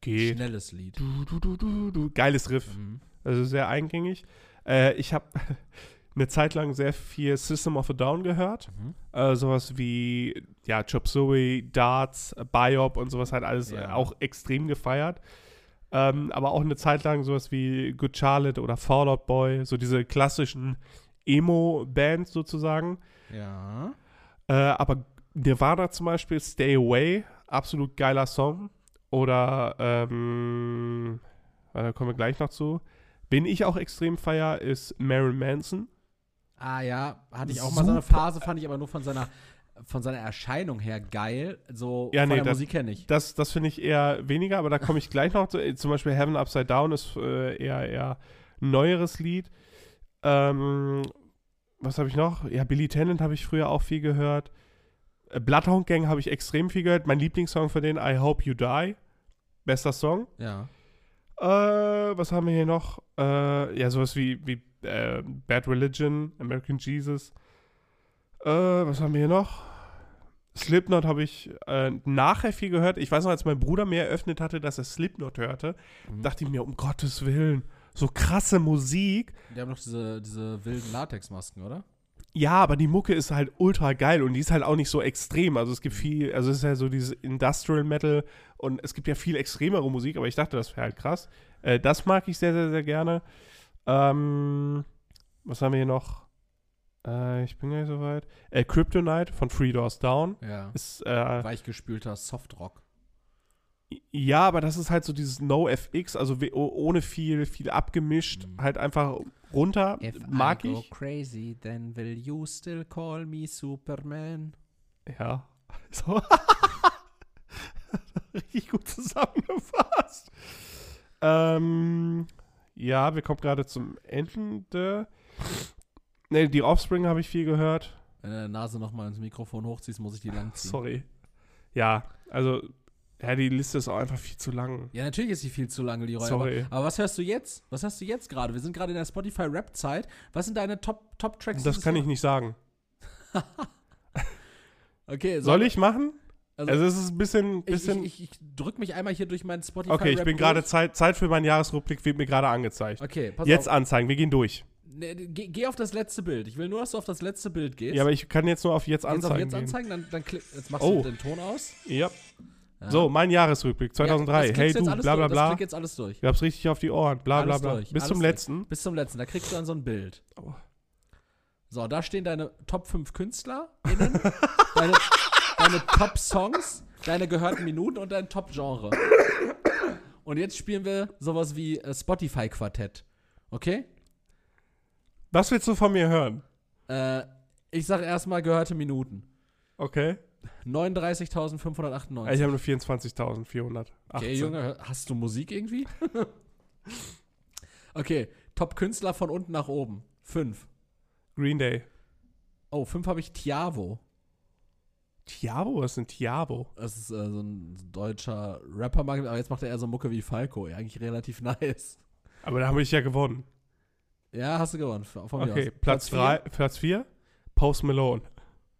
Geht. Schnelles Lied. Du, du, du, du, du. Geiles Riff. Mhm. Also sehr eingängig. Äh, ich habe eine Zeit lang sehr viel System of a Down gehört. Mhm. Äh, sowas wie, ja, Chop Suey, Darts, äh, Biop und sowas halt alles äh, Ja. auch extrem gefeiert. Ähm, aber auch eine Zeit lang sowas wie Good Charlotte oder Fall Out Boy, so diese klassischen Emo-Bands sozusagen. Ja. Äh, aber Nirvana zum Beispiel, Stay Away, absolut geiler Song. Oder, ähm, da kommen wir gleich noch zu. Wen ich auch extrem feier, ist Marilyn Manson. Ah ja, hatte ich auch mal so eine Super. Phase, fand ich aber nur von seiner, von seiner Erscheinung her geil. So Ja, von nee, der das- Musik her nicht. Das, das finde ich eher weniger, aber da komme ich gleich noch zu. Äh, Zum Beispiel Heaven Upside Down ist äh, eher, eher ein neueres Lied. Ähm, was habe ich noch? Ja, Billy Tennant habe ich früher auch viel gehört. Äh, Bloodhound Gang habe ich extrem viel gehört. Mein Lieblingssong von denen, I Hope You Die. Bester Song. Ja. Äh, was haben wir hier noch? Äh, ja, sowas wie, wie äh, Bad Religion, American Jesus. Äh, was haben wir hier noch? Slipknot habe ich äh, nachher viel gehört. Ich weiß noch, als mein Bruder mir eröffnet hatte, dass er Slipknot hörte, Mhm. dachte ich mir, um Gottes Willen, so krasse Musik. Die haben doch diese, diese wilden Latexmasken, oder? Ja, aber die Mucke ist halt ultra geil und die ist halt auch nicht so extrem. Also es gibt viel, also es ist ja so dieses Industrial Metal und es gibt ja viel extremere Musik, aber ich dachte, das wäre halt krass. Äh, das mag ich sehr, sehr, sehr gerne. Ähm, was haben wir hier noch? Äh, ich bin gar nicht so weit. Äh, Kryptonite von Three Doors Down Ja. ist, äh, Weichgespülter Softrock. ja, aber das ist halt so dieses No FX, also oh- ohne viel, viel abgemischt, Mhm. halt einfach runter. mag I go ich. crazy, then will you still call me Superman? Ja. So. Richtig gut zusammengefasst. Ähm, ja, wir kommen gerade zum Ende. Ne, die Offspring habe ich viel gehört. Wenn du deine Nase nochmal ins Mikrofon hochziehst, muss ich die lang ziehen. Sorry. Ja, also Ja, die Liste ist auch einfach viel zu lang. Ja, natürlich ist sie viel zu lange, Leroy. Sorry. Aber, aber was hörst du jetzt? Was hörst du jetzt gerade? Wir sind gerade in der Spotify-Rap-Zeit. Was sind deine Top- Top-Tracks? Das dieses kann ich nicht sagen. Okay, Soll ich machen? Also, Also, es ist ein bisschen. ich, bisschen ich, ich, ich drück mich einmal hier durch meinen Spotify. okay, ich bin gerade Zeit, Zeit für meinen Jahresrückblick, wird mir gerade angezeigt. Okay, pass Jetzt auf. anzeigen, wir gehen durch. Nee, geh, geh auf das letzte Bild. Ich will nur, dass du auf das letzte Bild gehst. Ja, aber ich kann jetzt nur auf jetzt Jetzt auf anzeigen. jetzt gehen. anzeigen, dann, dann klick. Jetzt machst Oh. du den Ton aus. Ja. Ja. So, mein Jahresrückblick 2003. Ja, das hey du, jetzt alles bla bla durch. Das bla. klick jetzt alles durch. Ich hab's richtig auf die Ohren. Bla bla bla. Bis alles zum durch. letzten. Bis zum letzten. Da kriegst du dann so ein Bild. Oh. So, da stehen deine Top 5 KünstlerInnen, deine, deine Top Songs, deine gehörten Minuten und dein Top Genre. Und jetzt spielen wir sowas wie äh, Spotify Quartett. Okay? Was willst du von mir hören? Äh, ich sag erstmal gehörte Minuten. Okay. 39.598. Ich habe nur 24.400. Okay, Junge, hast du Musik irgendwie? okay, Top Künstler von unten nach oben. 5. Green Day. Oh, 5 habe ich Tiavo. Tiabo? Was ist ein Tiabo? Das ist äh, so ein deutscher Rapper, aber jetzt macht er eher so Mucke wie Falco. Ja, eigentlich relativ nice. Aber da habe ich ja gewonnen. Ja, hast du gewonnen. Okay. Platz vier, 3, Platz 4, Post Malone.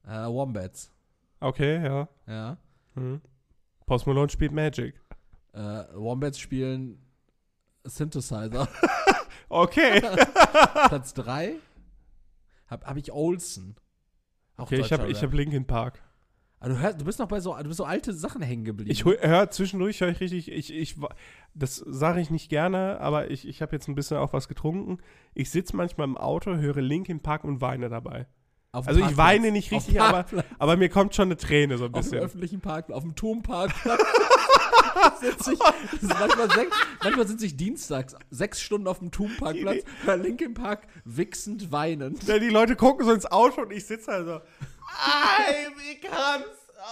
Äh, Wombats. Okay, ja. Ja. Mhm. Post Malone spielt Magic. Äh, Wombats spielen Synthesizer. Okay. Platz 3 habe hab ich Olsen. Auch okay, ich habe hab Linkin Park. Ah, du, hörst, du bist noch bei so, du bist so alte Sachen hängen geblieben. Ich höre zwischendurch, höre ich richtig, ich, ich, das sage ich nicht gerne, aber ich, ich habe jetzt ein bisschen auch was getrunken. Ich sitze manchmal im Auto, höre Linkin Park und weine dabei. Auf Also ich weine nicht richtig, aber, aber mir kommt schon eine Träne so ein Auf dem bisschen. öffentlichen Parkplatz, auf dem Turmparkplatz. sitz ich, das ist manchmal, sech, manchmal sitze ich dienstags sechs Stunden auf dem Turmparkplatz, höre Linkin Park wichsend weinend. Ja, die Leute gucken so ins Auto und ich sitze da so, I becomes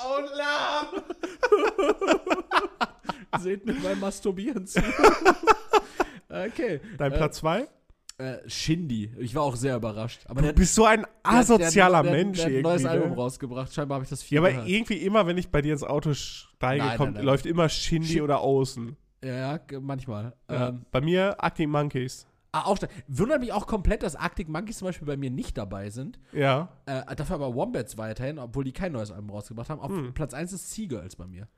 out loud. Seht mir beim Masturbieren zu. okay. Dein Äh, Platz 2? Äh, Shindy. Ich war auch sehr überrascht. Aber Du der, bist so ein der asozialer der, hat- Mensch der, der hat ein neues irgendwie. Album ne? rausgebracht. Scheinbar habe ich das viel Ja, aber gehört. irgendwie immer, wenn ich bei dir ins Auto steige, Nein, kommt, nein, nein. läuft immer Shindy Shin- oder Außen. Ja, manchmal. Ja. Ähm, bei mir Arctic Monkeys. Ah, auch, wundert mich auch komplett, dass Arctic Monkeys zum Beispiel bei mir nicht dabei sind. Ja. Äh, dafür aber Wombats weiterhin, obwohl die kein neues Album rausgebracht haben. Auf Hm. Platz 1 ist Seagirls bei mir.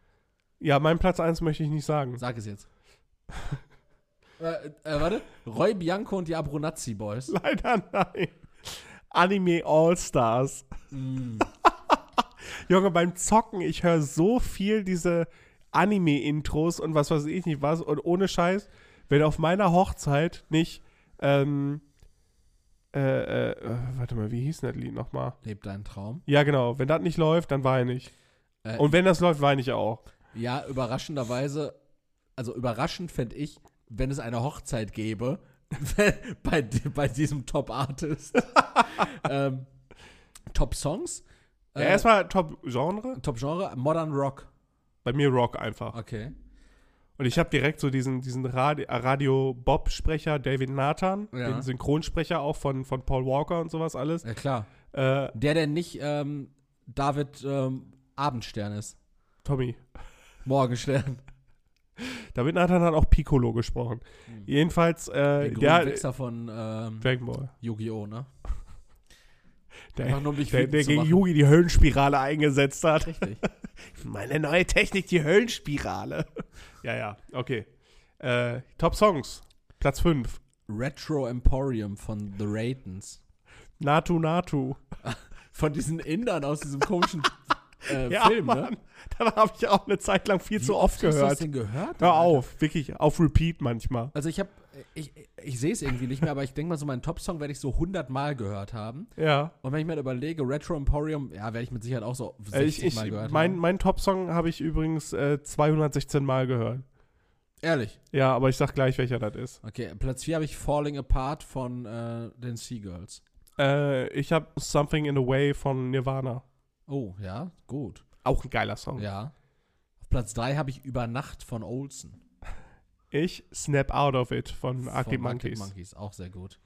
Ja, mein Platz 1 möchte ich nicht sagen. Sag es jetzt. äh, äh, warte. Roy Bianco und die Abronazzi Boys. Leider nein. Anime All-Stars. Mm. Junge, beim Zocken, ich höre so viel diese Anime-Intros und was weiß ich nicht was. Und ohne Scheiß, wenn auf meiner Hochzeit nicht, ähm, äh, äh, warte mal, wie hieß denn das Lied nochmal? Lebt deinen Traum. Ja, genau, wenn das nicht läuft, dann weine ich. Äh, Und wenn das läuft, weine ich auch. ja, überraschenderweise, also überraschend fände ich, wenn es eine Hochzeit gäbe, bei, bei diesem Top-Artist. ähm, Top-Songs? Ja, Äh, erstmal Top-Genre. Top-Genre? Modern Rock. Bei mir Rock einfach. Okay. Und ich habe direkt so diesen, diesen Radi- Radio-Bob-Sprecher, David Nathan, Ja. den Synchronsprecher auch von, von Paul Walker und sowas alles. Ja, klar. Äh, Der, der nicht ähm, David ähm, Abendstern ist. Tommy. Morgenstern. David Nathan hat auch Piccolo gesprochen. Hm. Jedenfalls, äh, Der der, Wichser von ähm, Dragon Ball. Yu-Gi-Oh!, ne? Der, Einfach nur um dich der, der gegen machen. Yugi die Höllenspirale eingesetzt hat. Richtig. Meine neue Technik, die Höllenspirale. ja, ja, okay. Äh, Top Songs. Platz 5. Retro Emporium von The Raitons. Natu Natu. Von diesen Indern aus diesem komischen äh, Ja, Film, Mann. ne? Dann habe ich auch eine Zeit lang viel Wie zu oft Hast du das gehört. denn gehört? Hör Alter? auf, wirklich, auf Repeat manchmal. Also ich habe, ich, ich sehe es irgendwie nicht mehr, aber ich denke mal so, meinen Top-Song werde ich so 100 Mal gehört haben. Ja. Und wenn ich mir überlege, Retro Emporium, ja, werde ich mit Sicherheit auch so 60 Äh, ich, ich, Mal gehört mein, haben. mein Top-Song habe ich übrigens äh, 216 Mal gehört. Ehrlich. Ja, aber ich sag gleich, welcher das ist. Okay, Platz 4 habe ich Falling Apart von äh, den Seagirls. Äh, ich habe Something in the Way von Nirvana. Oh, ja, gut. Auch ein geiler Song. Ja. Auf Platz 3 habe ich Über Nacht von Olsen. Ich Snap Out of It von Arctic Von Monkeys. Monkeys, auch sehr gut.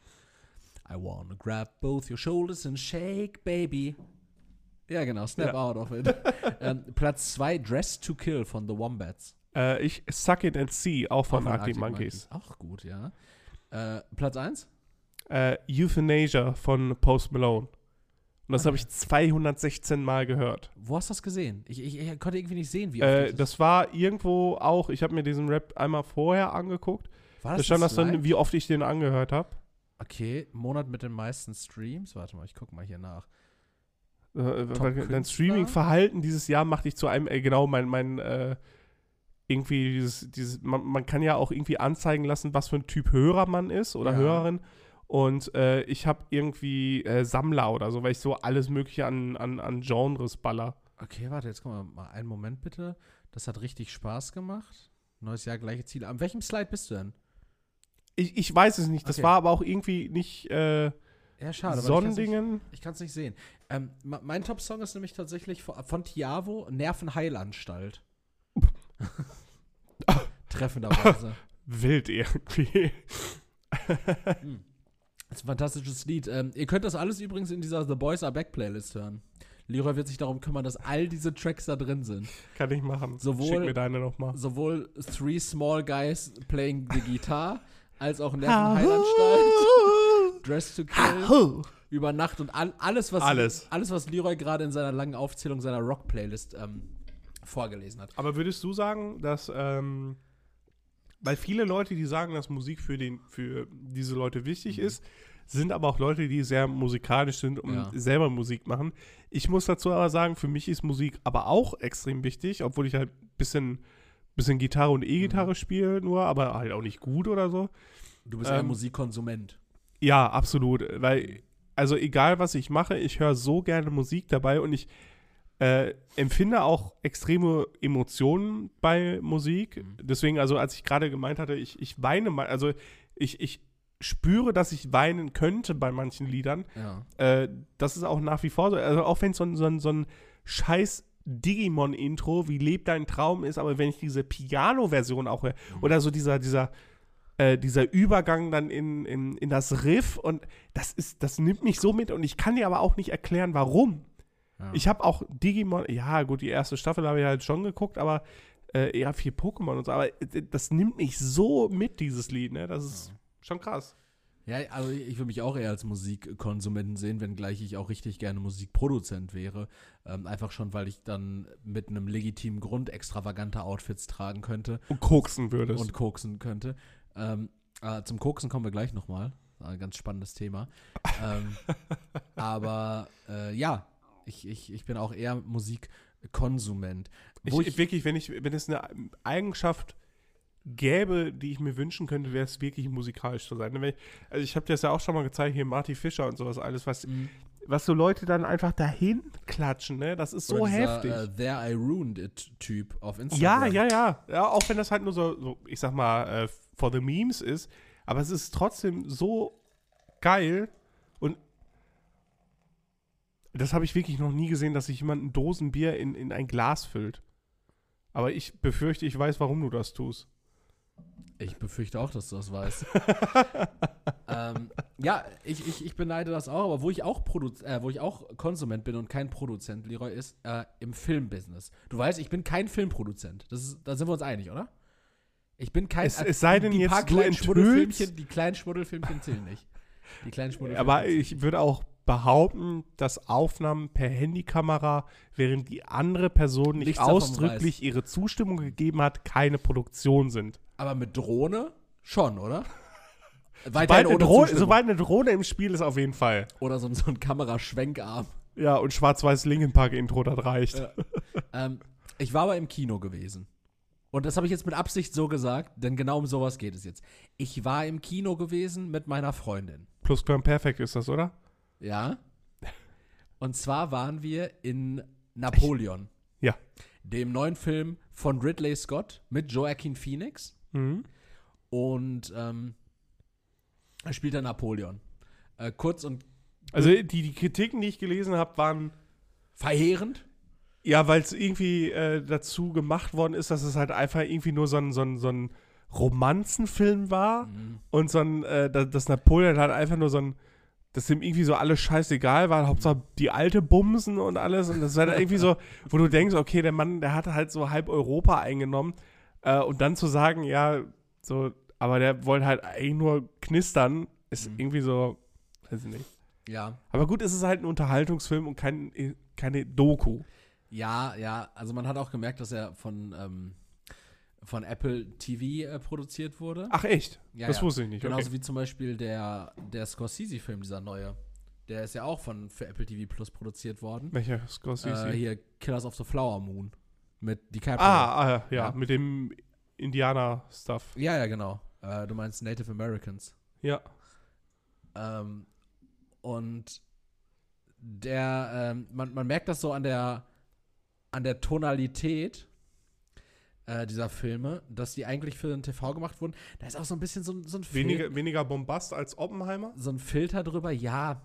I wanna grab both your shoulders and shake, baby. Ja, genau, Snap Ja. Out of It. ähm, Platz 2, Dress to Kill von The Wombats. Äh, ich Suck It and See, auch von, Auch Arctic Monkeys. Auch gut, ja. Äh, Platz 1? Äh, Euthanasia von Post Malone. Und das Ah, habe ich 216 Mal gehört. Wo hast du das gesehen? Ich, ich, ich konnte irgendwie nicht sehen, wie oft Äh, das das war irgendwo auch, ich habe mir diesen Rap einmal vorher angeguckt. War Da stand das dann, wie oft ich den angehört habe. Okay, Monat mit den meisten Streams. Warte mal, ich guck mal hier nach. Äh, weil dein? Streaming-Verhalten dieses Jahr macht dich zu einem, äh, genau, mein, mein, äh, irgendwie dieses, dieses, man, man kann ja auch irgendwie anzeigen lassen, was für ein Typ Hörer man ist oder Ja. Hörerin. Und äh, ich habe irgendwie äh, Sammler oder so, weil ich so alles Mögliche an, an, an Genres baller. Okay, warte, jetzt guck mal, mal einen Moment bitte. Das hat richtig Spaß gemacht. Neues Jahr, gleiche Ziele. An welchem Slide bist du denn? Ich, ich weiß es nicht, das Okay. war aber auch irgendwie nicht äh, Ja, schade. weil Sonnendingen. Ich kann es nicht sehen. Ähm, mein Top-Song ist nämlich tatsächlich von, von Tiavo, Nervenheilanstalt. Treffenderweise. Wild irgendwie. Das ist ein fantastisches Lied. Ähm, ihr könnt das alles übrigens in dieser The Boys Are Back Playlist hören. Leroy wird sich darum kümmern, dass all diese Tracks da drin sind. Kann ich machen. Sowohl- Schick mir deine nochmal. Sowohl Three Small Guys Playing the Guitar, als auch Nervenheilanstalt, Dress to Kill, Über Nacht und all, alles, was, Alles. alles, was Leroy gerade in seiner langen Aufzählung seiner Rock-Playlist ähm, vorgelesen hat. Aber würdest du sagen, dass, ähm, weil viele Leute, die sagen, dass Musik für, den, für diese Leute wichtig Mhm. ist, sind aber auch Leute, die sehr musikalisch sind und Ja. selber Musik machen. Ich muss dazu aber sagen, für mich ist Musik aber auch extrem wichtig, obwohl ich halt ein bisschen, bisschen Gitarre und Mhm. E-Gitarre spiele nur, aber halt auch nicht gut oder so. Du bist Ähm, Musikkonsument. Ja, absolut. Weil, also egal was ich mache, ich höre so gerne Musik dabei und ich äh, empfinde auch extreme Emotionen bei Musik. Mhm. Deswegen, also als ich gerade gemeint hatte, ich, ich weine mal, also ich, ich spüre, dass ich weinen könnte bei manchen Liedern. Ja. Äh, das ist auch nach wie vor so. Also auch wenn es so, ein- so, so ein scheiß Digimon-Intro wie Leb dein Traum ist, aber wenn ich diese Piano-Version auch höre, oder so dieser, dieser, äh, dieser Übergang dann in, in, in das Riff und das ist, das nimmt mich so mit und ich kann dir aber auch nicht erklären, warum. Ja. Ich habe auch Digimon, ja gut, die erste Staffel habe ich halt schon geguckt, aber äh, eher viel Pokémon und so, aber äh, das nimmt mich so mit, dieses Lied, ne? Das ist schon krass. Ja, also ich würde mich auch eher als Musikkonsumenten sehen, wenngleich ich auch richtig gerne Musikproduzent wäre. Ähm, einfach schon, weil ich dann mit einem legitimen Grund extravagante Outfits tragen könnte Und koksen würdest. und koksen könnte. Ähm, äh, zum Koksen kommen wir gleich nochmal. Ein ganz spannendes Thema. ähm, aber äh, ja, ich, ich, ich bin auch eher Musikkonsument. Ich, ich, wirklich, wenn ich, wenn es eine Eigenschaft gäbe, die ich mir wünschen könnte, wäre es wirklich musikalisch zu sein. Also ich habe dir das ja auch schon mal gezeigt, hier Marty Fischer und sowas alles, was, Mhm. was so Leute dann einfach dahin klatschen, ne? Das ist so dieser, heftig. Äh, There I Ruined It Typ auf ja, Instagram. ja, ja. Ja, auch wenn das halt nur so, so ich sag mal, äh, for the memes ist, aber es ist trotzdem so geil das habe ich wirklich noch nie gesehen, dass sich jemand ein Dosenbier in, in ein Glas füllt. Aber ich befürchte, ich weiß, warum du das tust. Ich befürchte auch, dass du das weißt. ähm, ja, ich, ich, ich beneide das auch, aber wo ich auch Produ äh, wo ich auch Konsument bin und kein Produzent, Leroy, ist äh, im Filmbusiness. Du weißt, ich bin kein Filmproduzent. Das ist, da sind wir uns einig, oder? Ich bin kein. Es- es sei denn die jetzt, paar du kleinen enthüllst- die kleinen Schmuddelfilmchen zählen nicht. Die kleinen Schmuddelfilmchen. Aber ich würde auch behaupten, dass Aufnahmen per Handykamera, während die andere Person nicht Nichts ausdrücklich ihre Zustimmung gegeben hat, keine Produktion sind. Aber mit Drohne schon, oder? Sobald eine, ohne Drohne, sobald eine Drohne im Spiel ist, auf jeden Fall. Oder so, so ein Kameraschwenkarm. Ja, und schwarz-weiß Linkin Park Intro, das reicht. Ja. ähm, ich war aber im Kino gewesen. Und das habe ich jetzt mit Absicht so gesagt, denn genau um sowas geht es jetzt. Ich war im Kino gewesen mit meiner Freundin. Plus Perfect ist das, oder? Ja. Und zwar waren wir in Napoleon. Ja. Dem neuen Film von Ridley Scott mit Joaquin Phoenix. Mhm. Und ähm, er spielt da Napoleon. Äh, kurz und Also die, die Kritiken, die ich gelesen habe, waren verheerend. ja, weil es irgendwie äh, dazu gemacht worden ist, dass es halt einfach irgendwie nur so ein, so ein, so ein Romanzenfilm war Mhm. und so ein, äh, da- dass Napoleon halt einfach nur so ein dass dem irgendwie so alles scheißegal war, Hauptsache die alte Bumsen und alles. Und das war dann irgendwie so, wo du denkst, okay, der Mann, der hat halt so halb Europa eingenommen. Äh, und dann zu sagen, ja, so, aber der wollte halt eigentlich nur knistern, ist Mhm. irgendwie so, weiß ich nicht. Ja. Aber gut, es ist halt ein Unterhaltungsfilm und kein, keine Doku. Ja, ja, also man hat auch gemerkt, dass er von, ähm, von Apple TV äh, produziert wurde. Ach echt? Ja, das ja. wusste ich nicht. Genauso Okay. wie zum Beispiel der, der Scorsese-Film, dieser neue. Der ist ja auch von für Apple TV Plus produziert worden. Welcher Scorsese? Äh, hier Killers of the Flower Moon mit DiCaprio. ah, ah, ja, Ja. mit dem Indianer-Stuff. Ja, ja, genau. Äh, du meinst Native Americans. Ja. Ähm, und der, ähm, man, man merkt das so an der, an der Tonalität äh, dieser Filme, dass die eigentlich für den TV gemacht wurden. Da ist auch so ein bisschen so, ein- so ein Fil- Weniger, weniger Bombast als Oppenheimer? so ein Filter drüber, ja.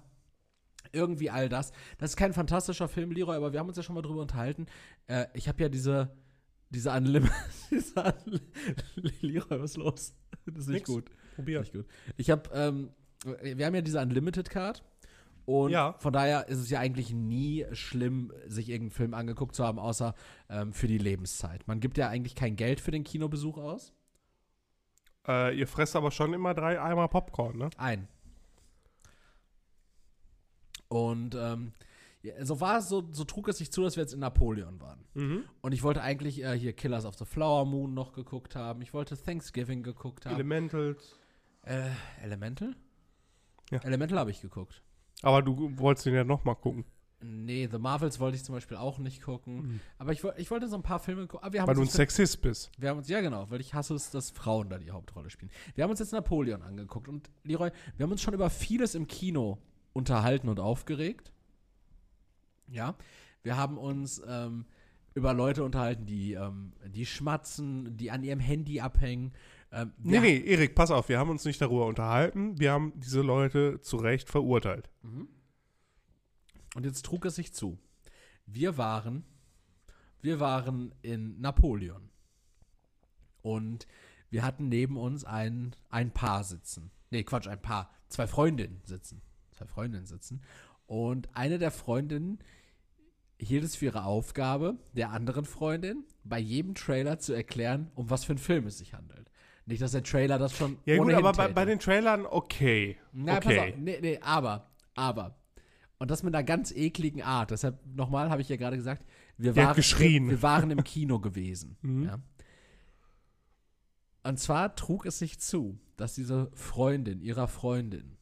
Irgendwie all das. Das ist kein fantastischer Film, Leroy, aber wir haben uns ja schon mal drüber unterhalten. Äh, ich habe ja diese, diese Unlimited. diese Leroy, was ist los? Das ist nicht Nix. gut. Probier. Nicht gut. Ich habe, ähm, wir haben ja diese Unlimited Card. Und Ja. von daher ist es ja eigentlich nie schlimm, sich irgendeinen Film angeguckt zu haben, außer ähm, für die Lebenszeit. Man gibt ja eigentlich kein Geld für den Kinobesuch aus. Äh, ihr fresst aber schon immer drei Eimer Popcorn, ne? Ein. Und ähm, so war es, so, so trug es sich zu, dass wir jetzt in Napoleon waren. Mhm. Und ich wollte eigentlich äh, hier Killers of the Flower Moon noch geguckt haben. Ich wollte Thanksgiving geguckt haben. Elementals. äh, Elemental? Ja. Elemental habe ich geguckt. Aber du wolltest den ja noch mal gucken. Nee, The Marvels wollte ich zum Beispiel auch nicht gucken. Aber ich, ich wollte so ein paar Filme gucken. Haben Weil du ein Sexist bist. wir haben uns, ja genau, weil ich hasse es, dass Frauen da die Hauptrolle spielen. Wir haben uns jetzt Napoleon angeguckt und Leroy, wir haben uns schon über vieles im Kino unterhalten und aufgeregt. Ja, wir haben uns ähm, über Leute unterhalten, die, ähm, die schmatzen, die an ihrem Handy abhängen. Ähm, Nee, nee, Erik, pass auf, wir haben uns nicht darüber unterhalten. Wir haben diese Leute zu Recht verurteilt. Und jetzt trug es sich zu. Wir waren, wir waren in Napoleon. Und wir hatten neben uns ein, ein Paar sitzen. Nee, Quatsch, ein Paar. Zwei Freundinnen sitzen. Zwei Freundinnen sitzen. Und eine der Freundinnen hielt es für ihre Aufgabe, der anderen Freundin bei jedem Trailer zu erklären, um was für einen Film es sich handelt. Nicht, dass der Trailer das schon Ja, gut, aber bei, bei den Trailern okay. Na, pass okay. auf. Nee, nee, aber, aber. Und das mit einer ganz ekligen Art. Deshalb, nochmal, habe ich ja gerade gesagt, wir waren, geschrien. Wir, wir waren im Kino gewesen. Mhm. ja. Und zwar trug es sich zu, dass diese Freundin ihrer Freundin,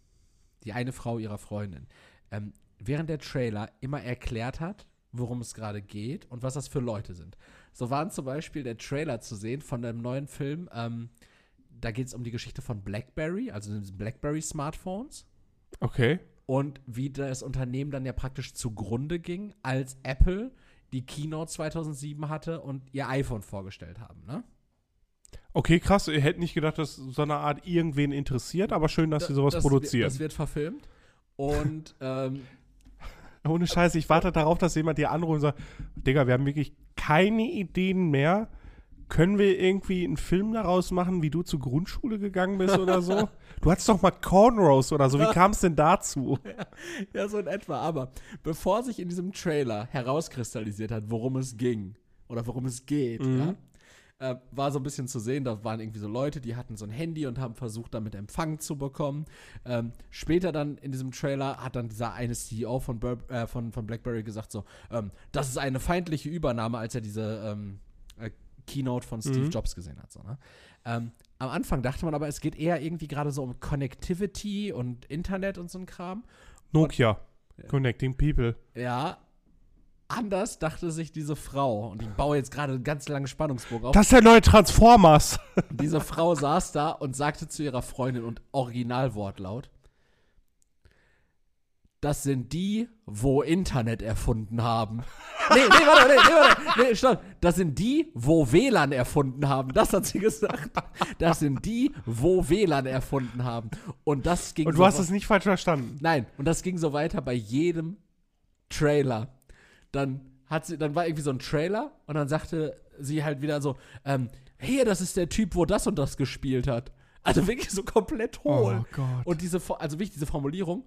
die eine Frau ihrer Freundin, ähm, während der Trailer immer erklärt hat, worum es gerade geht und was das für Leute sind. So waren zum Beispiel der Trailer zu sehen von einem neuen Film, ähm, da geht es um die Geschichte von BlackBerry, also BlackBerry-Smartphones Okay. und wie das Unternehmen dann ja praktisch zugrunde ging, als Apple die Keynote 2007 hatte und ihr iPhone vorgestellt haben, ne? Okay, krass. Ich hätte nicht gedacht, dass so eine Art irgendwen interessiert, aber schön, dass sie sowas das, produzieren. Das wird verfilmt und ähm, Ohne Scheiße, ich warte darauf, dass jemand dir anruft und sagt, Digga, wir haben wirklich keine Ideen mehr. Können wir irgendwie einen Film daraus machen, wie du zur Grundschule gegangen bist oder so? Du hattest doch mal Cornrows oder so. Wie kam es denn dazu? ja, so in etwa. Aber bevor sich in diesem Trailer herauskristallisiert hat, worum es ging oder worum es geht, Mhm. ja, äh, war so ein bisschen zu sehen, da waren irgendwie so Leute, die hatten so ein Handy und haben versucht, damit Empfang zu bekommen. Ähm, später dann in diesem Trailer hat dann dieser eine CEO von, Bur äh, von, von BlackBerry gesagt so, ähm, das ist eine feindliche Übernahme, als er diese ähm, äh, Keynote von Steve Mhm. Jobs gesehen hat. So, ne? ähm, am Anfang dachte man aber, es geht eher irgendwie gerade so um Connectivity und Internet und so ein Kram. Nokia. Ja. Connecting People. Ja, anders dachte sich diese Frau, und ich baue jetzt gerade einen ganz langen Spannungsbogen auf. Das ist der neue Transformers. Diese Frau saß da und sagte zu ihrer Freundin und Originalwortlaut: Das sind die, wo Internet erfunden haben. Nee, nee, warte, nee, nee, warte, nee, stopp. Das sind die, wo WLAN erfunden haben. Das hat sie gesagt. Das sind die, wo WLAN erfunden haben. Und das ging Und so du hast wa- es nicht falsch verstanden. Nein, und das ging so weiter bei jedem Trailer. Dann hat sie, dann war irgendwie so ein Trailer und dann sagte sie halt wieder so, ähm, hier, das ist der Typ, wo das und das gespielt hat. Also wirklich so komplett hohl. Oh Gott. Und diese, also wirklich diese Formulierung,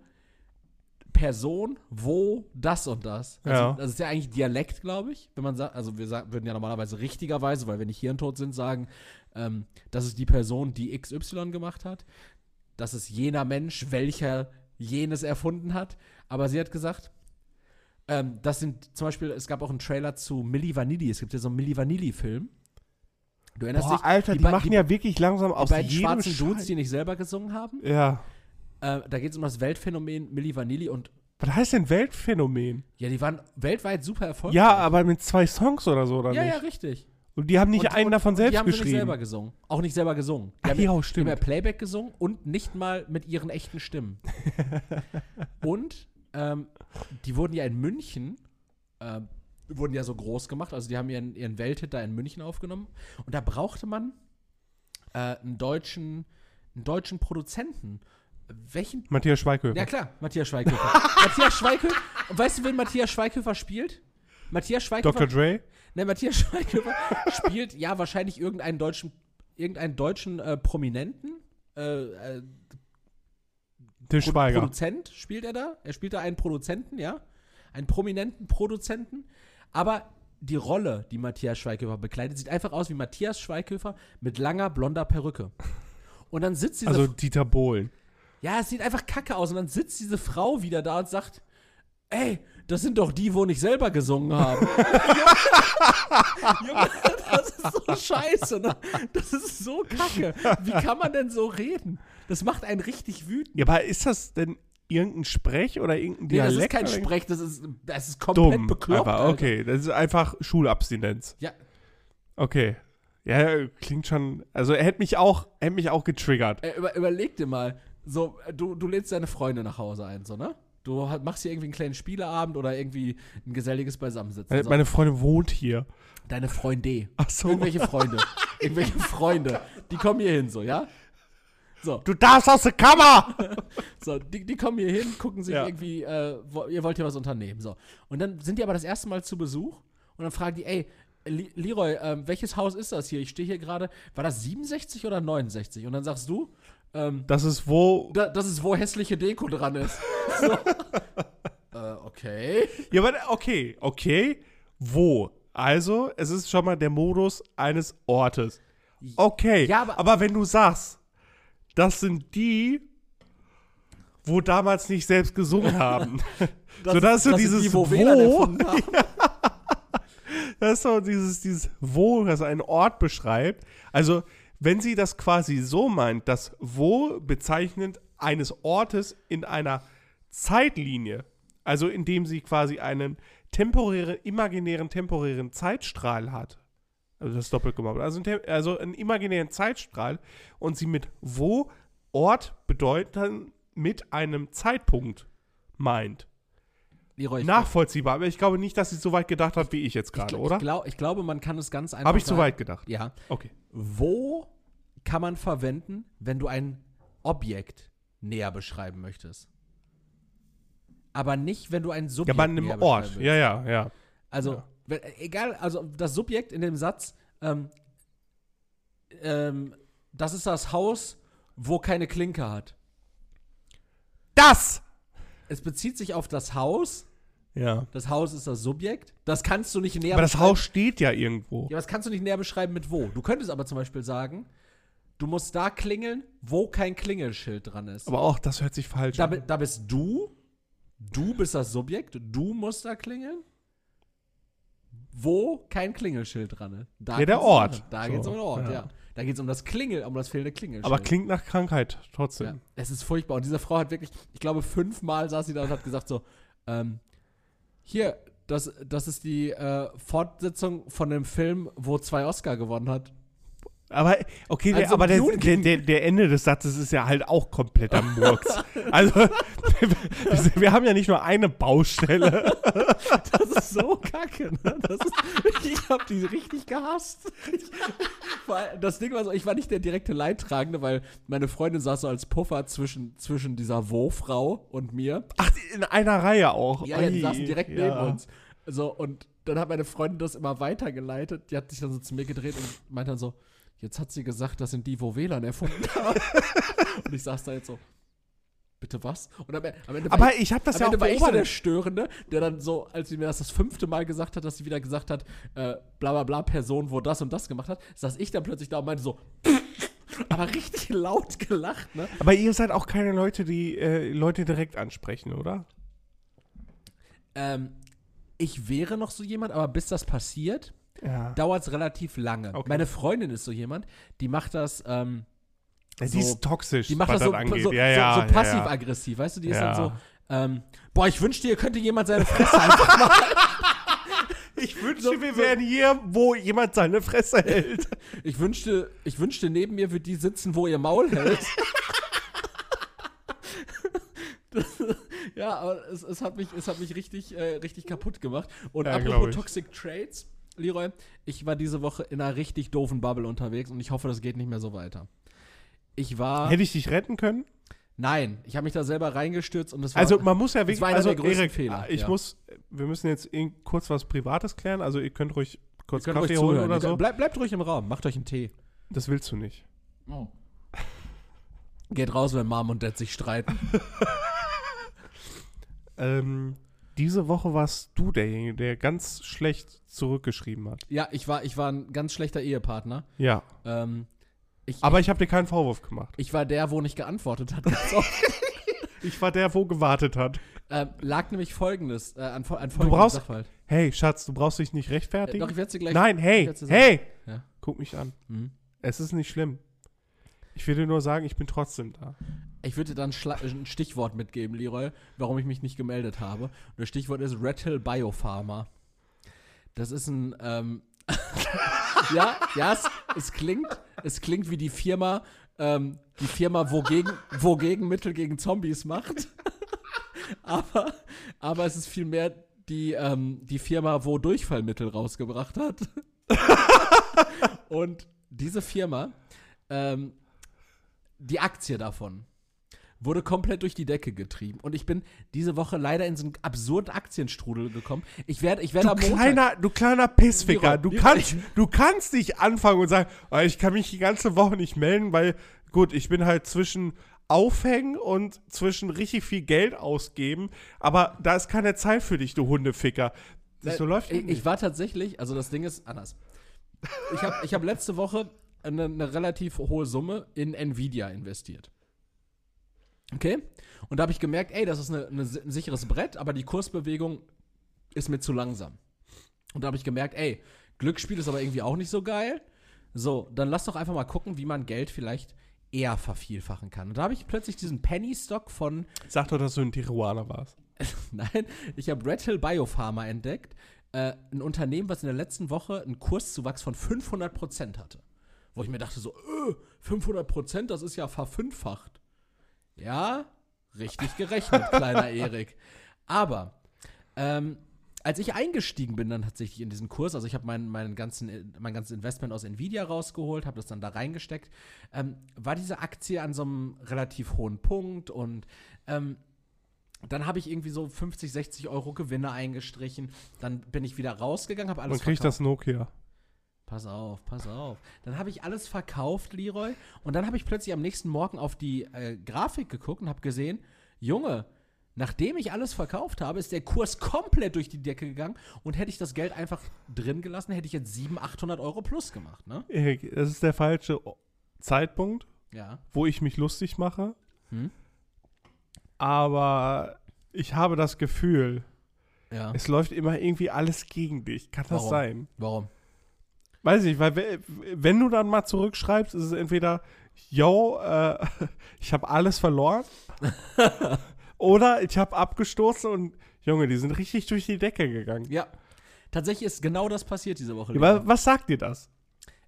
Person, wo, das und das. Also, Ja. Das ist ja eigentlich Dialekt, glaube ich. Wenn man sagt, also wir sagen, würden ja normalerweise richtigerweise, weil wir nicht hirntot sind, sagen, ähm, das ist die Person, die XY gemacht hat. Das ist jener Mensch, welcher jenes erfunden hat. Aber sie hat gesagt, ähm, das sind zum Beispiel, es gab auch einen Trailer zu Milli Vanilli. Es gibt ja so einen Milli Vanilli-Film. Du erinnerst Boah, dich? Alter, die, be- machen ja wirklich langsam die aus beiden jedem schwarzen Dudes, Scheiß- die nicht selber gesungen haben. Ja. Äh, da geht es um das Weltphänomen Milli Vanilli und Was heißt denn Weltphänomen? ja, die waren weltweit super erfolgreich. Ja, aber mit zwei Songs oder so, oder ja, nicht? ja, richtig. Und die haben nicht und, einen und, davon und selbst die haben sie geschrieben. nicht selber gesungen. Auch nicht selber gesungen. Die Ach haben, ja, die haben stimmt. ja Playback gesungen und nicht mal mit ihren echten Stimmen. und ähm, die wurden ja in München, ähm, wurden ja so groß gemacht. Also die haben ihren, ihren Welthit da in München aufgenommen. Und da brauchte man äh, einen deutschen, einen deutschen Produzenten. Welchen Matthias Schweighöfer. ja klar, Matthias Schweighöfer. Matthias Schweighöfer. Weißt du, wen Matthias Schweighöfer spielt? Matthias Schweighöfer. Dr. Dre? Ne, Matthias Schweighöfer spielt ja wahrscheinlich irgendeinen deutschen, irgendeinen deutschen äh, Prominenten. Äh, äh, Pro Schweiger. Produzent spielt er da. Er spielt da einen Produzenten, ja. Einen prominenten Produzenten. Aber die Rolle, die Matthias Schweighöfer bekleidet, sieht einfach aus wie Matthias Schweighöfer mit langer blonder Perücke. Und dann sitzt diese Also Dieter Bohlen. Ja, es sieht einfach kacke aus. Und dann sitzt diese Frau wieder da und sagt, ey, das sind doch die, wo nicht selber gesungen haben. Junge, das ist so scheiße, ne? Das ist so kacke. Wie kann man denn so reden? Das macht einen richtig wütend. Ja, aber ist das denn irgendein Sprech oder irgendein Nee, das Dialekt? ist kein Sprech, das ist, das ist komplett Dumm. bekloppt. aber okay, das ist einfach Schulabstinenz. Ja, Okay. Ja, klingt schon. Also er hätte mich auch, hätte mich auch getriggert. äh, über, überleg dir mal, so, äh, du, du lädst deine Freunde nach Hause ein, so, ne? Du machst hier irgendwie einen kleinen Spieleabend oder irgendwie ein geselliges Beisammensitzen. Meine, so. meine Freundin wohnt hier. Deine Freunde. Ach so. Irgendwelche Freunde. Irgendwelche Freunde. Die kommen hier hin, so, ja? So, Du darfst aus der Kammer! so die, die kommen hier hin, gucken sich Ja. irgendwie, äh, wo, ihr wollt hier was unternehmen, so. Und dann sind die aber das erste Mal zu Besuch und dann fragen die, ey, Leroy, ähm, welches Haus ist das hier? Ich stehe hier gerade, war das 67 oder 69? Und dann sagst du, ähm, Das ist wo. da, das ist, wo hässliche Deko dran ist. So. äh, okay. Ja, aber okay, okay. Wo? Also, es ist schon mal der Modus eines Ortes. Okay. Ja, aber- aber wenn du sagst, das sind die, wo damals nicht selbst gesungen haben. so, das ist so das dieses die, wo Wo. Das ist so dieses, dieses Wo, das einen Ort beschreibt. Also, wenn sie das quasi so meint, das Wo bezeichnend eines Ortes in einer Zeitlinie, also indem sie quasi einen temporären, imaginären, temporären Zeitstrahl hat, also das ist doppelt gemacht, also, ein Tem- also einen imaginären Zeitstrahl und sie mit Wo, Ort bedeuten mit einem Zeitpunkt meint. Leroy, Nachvollziehbar, aber ich glaube nicht, dass sie so weit gedacht hat, wie ich jetzt gerade, oder? Ich, glaub, ich glaube, man kann es ganz einfach. Habe ich zu weit gedacht? Ja. Okay. Wo kann man verwenden, wenn du ein Objekt näher beschreiben möchtest? Aber nicht, wenn du ein Ja, Subjekt bei einem näher Ort. Ja, ja, ja. Also, Ja. wenn, egal, also das Subjekt in dem Satz, ähm, ähm, das ist das Haus, wo keine Klinke hat. Das! Es bezieht sich auf das Haus. Ja. Das Haus ist das Subjekt. Das kannst du nicht näher Aber das. Haus steht ja irgendwo. Ja, aber das kannst du nicht näher beschreiben mit wo. Du könntest aber zum Beispiel sagen, du musst da klingeln, wo kein Klingelschild dran ist. Aber auch, das hört sich falsch Da, bi- an. da bist du, du bist das Subjekt, du musst da klingeln, wo kein Klingelschild dran ist. Da Ja, der Ort. Da So, geht es um den Ort, ja. ja. Da geht es um das Klingel, um das fehlende Klingelschild. Aber klingt nach Krankheit trotzdem. ja. Es ist furchtbar. Und diese Frau hat wirklich, ich glaube, fünfmal saß sie da und hat gesagt so, ähm, hier, das, das ist die äh, Fortsetzung von dem Film, wo zwei Oscar gewonnen hat. Aber, okay, der, Also aber der, Dune der, der, der Ende des Satzes ist ja halt auch kompletter Murks. also, wir, wir haben ja nicht nur eine Baustelle. Das ist so kacke, ne? Ist, ich hab die richtig gehasst. Weil das Ding war so, ich war nicht der direkte Leidtragende, weil meine Freundin saß so als Puffer zwischen, zwischen dieser Wo-Frau und mir. Ach, in einer Reihe auch. Ja, ja, die saßen direkt ja. neben uns. So, und dann hat meine Freundin das immer weitergeleitet. Die hat sich dann so zu mir gedreht und meinte dann so, jetzt hat sie gesagt, das sind die, wo WLAN erfunden haben. und ich saß da jetzt so, bitte was? Und am, am Ende Aber ich habe das am ja auch Ende war ich so der Störende, der dann so, als sie mir das das fünfte Mal gesagt hat, dass sie wieder gesagt hat, äh, bla bla bla, Person, wo das und das gemacht hat, saß ich dann plötzlich da und meinte so, aber richtig laut gelacht, ne? Aber ihr seid auch keine Leute, die äh, Leute direkt ansprechen, oder? Ähm, ich wäre noch so jemand, aber bis das passiert, Ja. dauert es relativ lange. Okay. Meine Freundin ist so jemand, die macht das, ähm, die so- ist toxisch, die macht das so, angeht. so, ja, so, ja, ja, passiv-aggressiv, weißt du, die ist Ja. dann so, ähm, boah, ich wünschte, ihr könnte jemand seine Fresse einfach machen. Ich wünschte, So- wir wären hier, wo jemand seine Fresse hält. Ich wünschte, ich wünschte, neben mir würde die sitzen, wo ihr Maul hält. Das- ja, aber es, es, hat mich, es hat mich richtig, äh, richtig kaputt gemacht. Und Ja, apropos. Toxic Trades, Leroy, ich war diese Woche in einer richtig doofen Bubble unterwegs und ich hoffe, das geht nicht mehr so weiter. Ich war. Hätte ich dich retten können? nein, ich habe mich da selber reingestürzt und es war. Also man muss ja das wirklich, war einer also der größten Erik, Fehler, ich ja. muss, wir müssen jetzt in, kurz was Privates klären. Also ihr könnt ruhig kurz könnt Kaffee euch holen oder so. Bleib, bleibt ruhig im Raum, macht euch einen Tee. Das willst du nicht. Geht raus, wenn Mom und Dad sich streiten. Ähm, diese Woche warst du derjenige, der ganz schlecht zurückgeschrieben hat. ja, ich war, ich war ein ganz schlechter Ehepartner. Ja. Ähm, ich, Aber ich habe dir keinen Vorwurf gemacht. Ich war der, wo nicht geantwortet hat. Ich war der, wo gewartet hat. ähm, lag nämlich folgendes, äh, an, an folgendem brauchst- Sachverhalt. Hey, Schatz, du brauchst dich nicht Äh, rechtfertigen. doch, ich werde sie gleich. Nein, hey, dir hey, Ja. guck mich an. Mhm. Es ist nicht schlimm. Ich will dir nur sagen, ich bin trotzdem da. Ich würde dir dann Schla ein Stichwort mitgeben, Leroy, warum ich mich nicht gemeldet habe. Und das Stichwort ist Red Hill Biopharma. Das ist ein, ähm, ja, ja, es, es klingt, es klingt wie die Firma, ähm, die Firma, wo, gegen, wo Gegenmittel gegen Zombies macht. aber, aber es ist vielmehr die, ähm, die Firma, wo Durchfallmittel rausgebracht hat. Und diese Firma, ähm, die Aktie davon wurde komplett durch die Decke getrieben. Und ich bin diese Woche leider in so einen absurden Aktienstrudel gekommen. Ich werde ich werd Du am Montag. kleiner, du kleiner Pissficker, du kannst, du kannst nicht anfangen und sagen, "Ah, ich kann mich die ganze Woche nicht melden, weil, gut, ich bin halt zwischen Aufhängen und zwischen richtig viel Geld ausgeben, aber da ist keine Zeit für dich, du Hundeficker. So läuft das ich, ich war tatsächlich, also das Ding ist anders. Ich habe ich hab letzte Woche eine, eine relativ hohe Summe in Nvidia investiert. Okay? Und da habe ich gemerkt, ey, das ist eine, eine, ein sicheres Brett, aber die Kursbewegung ist mir zu langsam. Und da habe ich gemerkt, ey, Glücksspiel ist aber irgendwie auch nicht so geil. So, dann lass doch einfach mal gucken, wie man Geld vielleicht eher vervielfachen kann. Und da habe ich plötzlich diesen Penny-Stock von Sag doch, dass du ein Tijuana warst. Nein, ich habe Red Hill Biopharma entdeckt. Äh, ein Unternehmen, was in der letzten Woche einen Kurszuwachs von 500% hatte. Wo ich mir dachte so, äh, 500%, das ist ja verfünffacht. Ja, richtig gerechnet, kleiner Erik. Aber, ähm, als ich eingestiegen bin dann tatsächlich in diesen Kurs, also ich habe mein, meinen ganzen, mein ganzes Investment aus Nvidia rausgeholt, habe das dann da reingesteckt, ähm, war diese Aktie an so einem relativ hohen Punkt und ähm, dann habe ich irgendwie so 50, 60 Euro Gewinne eingestrichen. Dann bin ich wieder rausgegangen, habe alles Man kriegt das verkauft. Nokia. Pass auf, pass auf. Dann habe ich alles verkauft, Leroy. Und dann habe ich plötzlich am nächsten Morgen auf die äh, Grafik geguckt und habe gesehen, Junge, nachdem ich alles verkauft habe, ist der Kurs komplett durch die Decke gegangen. Und hätte ich das Geld einfach drin gelassen, hätte ich jetzt 700, 800 Euro plus gemacht, ne? Das ist der falsche Zeitpunkt, Ja. wo ich mich lustig mache. Hm? Aber ich habe das Gefühl, Ja. es läuft immer irgendwie alles gegen dich. Kann das Warum? sein? Warum? Weiß ich, weil we- wenn du dann mal zurückschreibst, ist es entweder, yo, äh, ich habe alles verloren oder ich habe abgestoßen und Junge, die sind richtig durch die Decke gegangen. Ja. Tatsächlich ist genau das passiert diese Woche. Ja, was sagt dir das?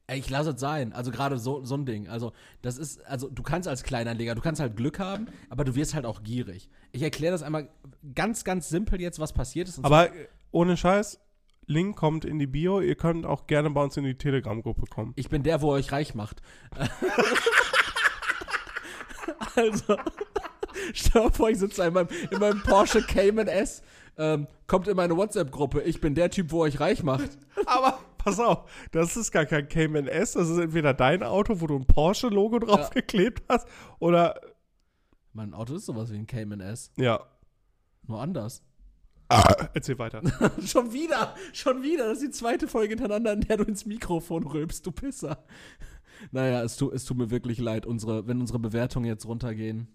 Ey, ich lasse es sein. Also gerade so, so ein Ding. Also, das ist, also du kannst als Kleinanleger, du kannst halt Glück haben, aber du wirst halt auch gierig. Ich erkläre das einmal ganz, ganz simpel jetzt, was passiert ist. Aber äh, ohne Scheiß, Link kommt in die Bio. Ihr könnt auch gerne bei uns in die Telegram-Gruppe kommen. Ich bin der, wo euch reich macht. also, stell dir vor, ich sitze in meinem, in meinem Porsche Cayman S, ähm, kommt in meine WhatsApp-Gruppe. Ich bin der Typ, wo euch reich macht. Aber pass auf, das ist gar kein Cayman S. Das ist entweder dein Auto, wo du ein Porsche-Logo draufgeklebt hast, oder Mein Auto ist sowas wie ein Cayman S. Ja. Nur anders. Erzähl weiter. schon wieder, schon wieder. Das ist die zweite Folge hintereinander, in der du ins Mikrofon rülpst, du Pisser. Naja, es, tu, es tut mir wirklich leid, unsere, wenn unsere Bewertungen jetzt runtergehen.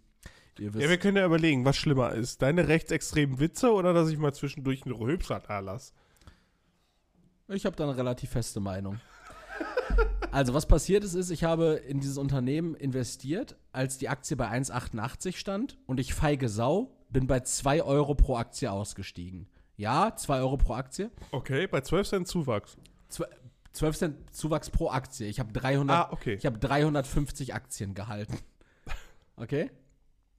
Ihr wisst, Ja, wir können ja überlegen, was schlimmer ist. Deine rechtsextremen Witze oder dass ich mal zwischendurch einen Rülpser da lasse? ich habe da eine relativ feste Meinung. Also, was passiert ist, ist, ich habe in dieses Unternehmen investiert, als die Aktie bei 1,88 stand und ich feige Sau bin bei 2 Euro pro Aktie ausgestiegen. Ja, 2 Euro pro Aktie. Okay, bei 12 Cent Zuwachs. Zwe- 12 Cent Zuwachs pro Aktie. Ich habe 300, Ah, okay. ich habe 350 Aktien gehalten. Okay?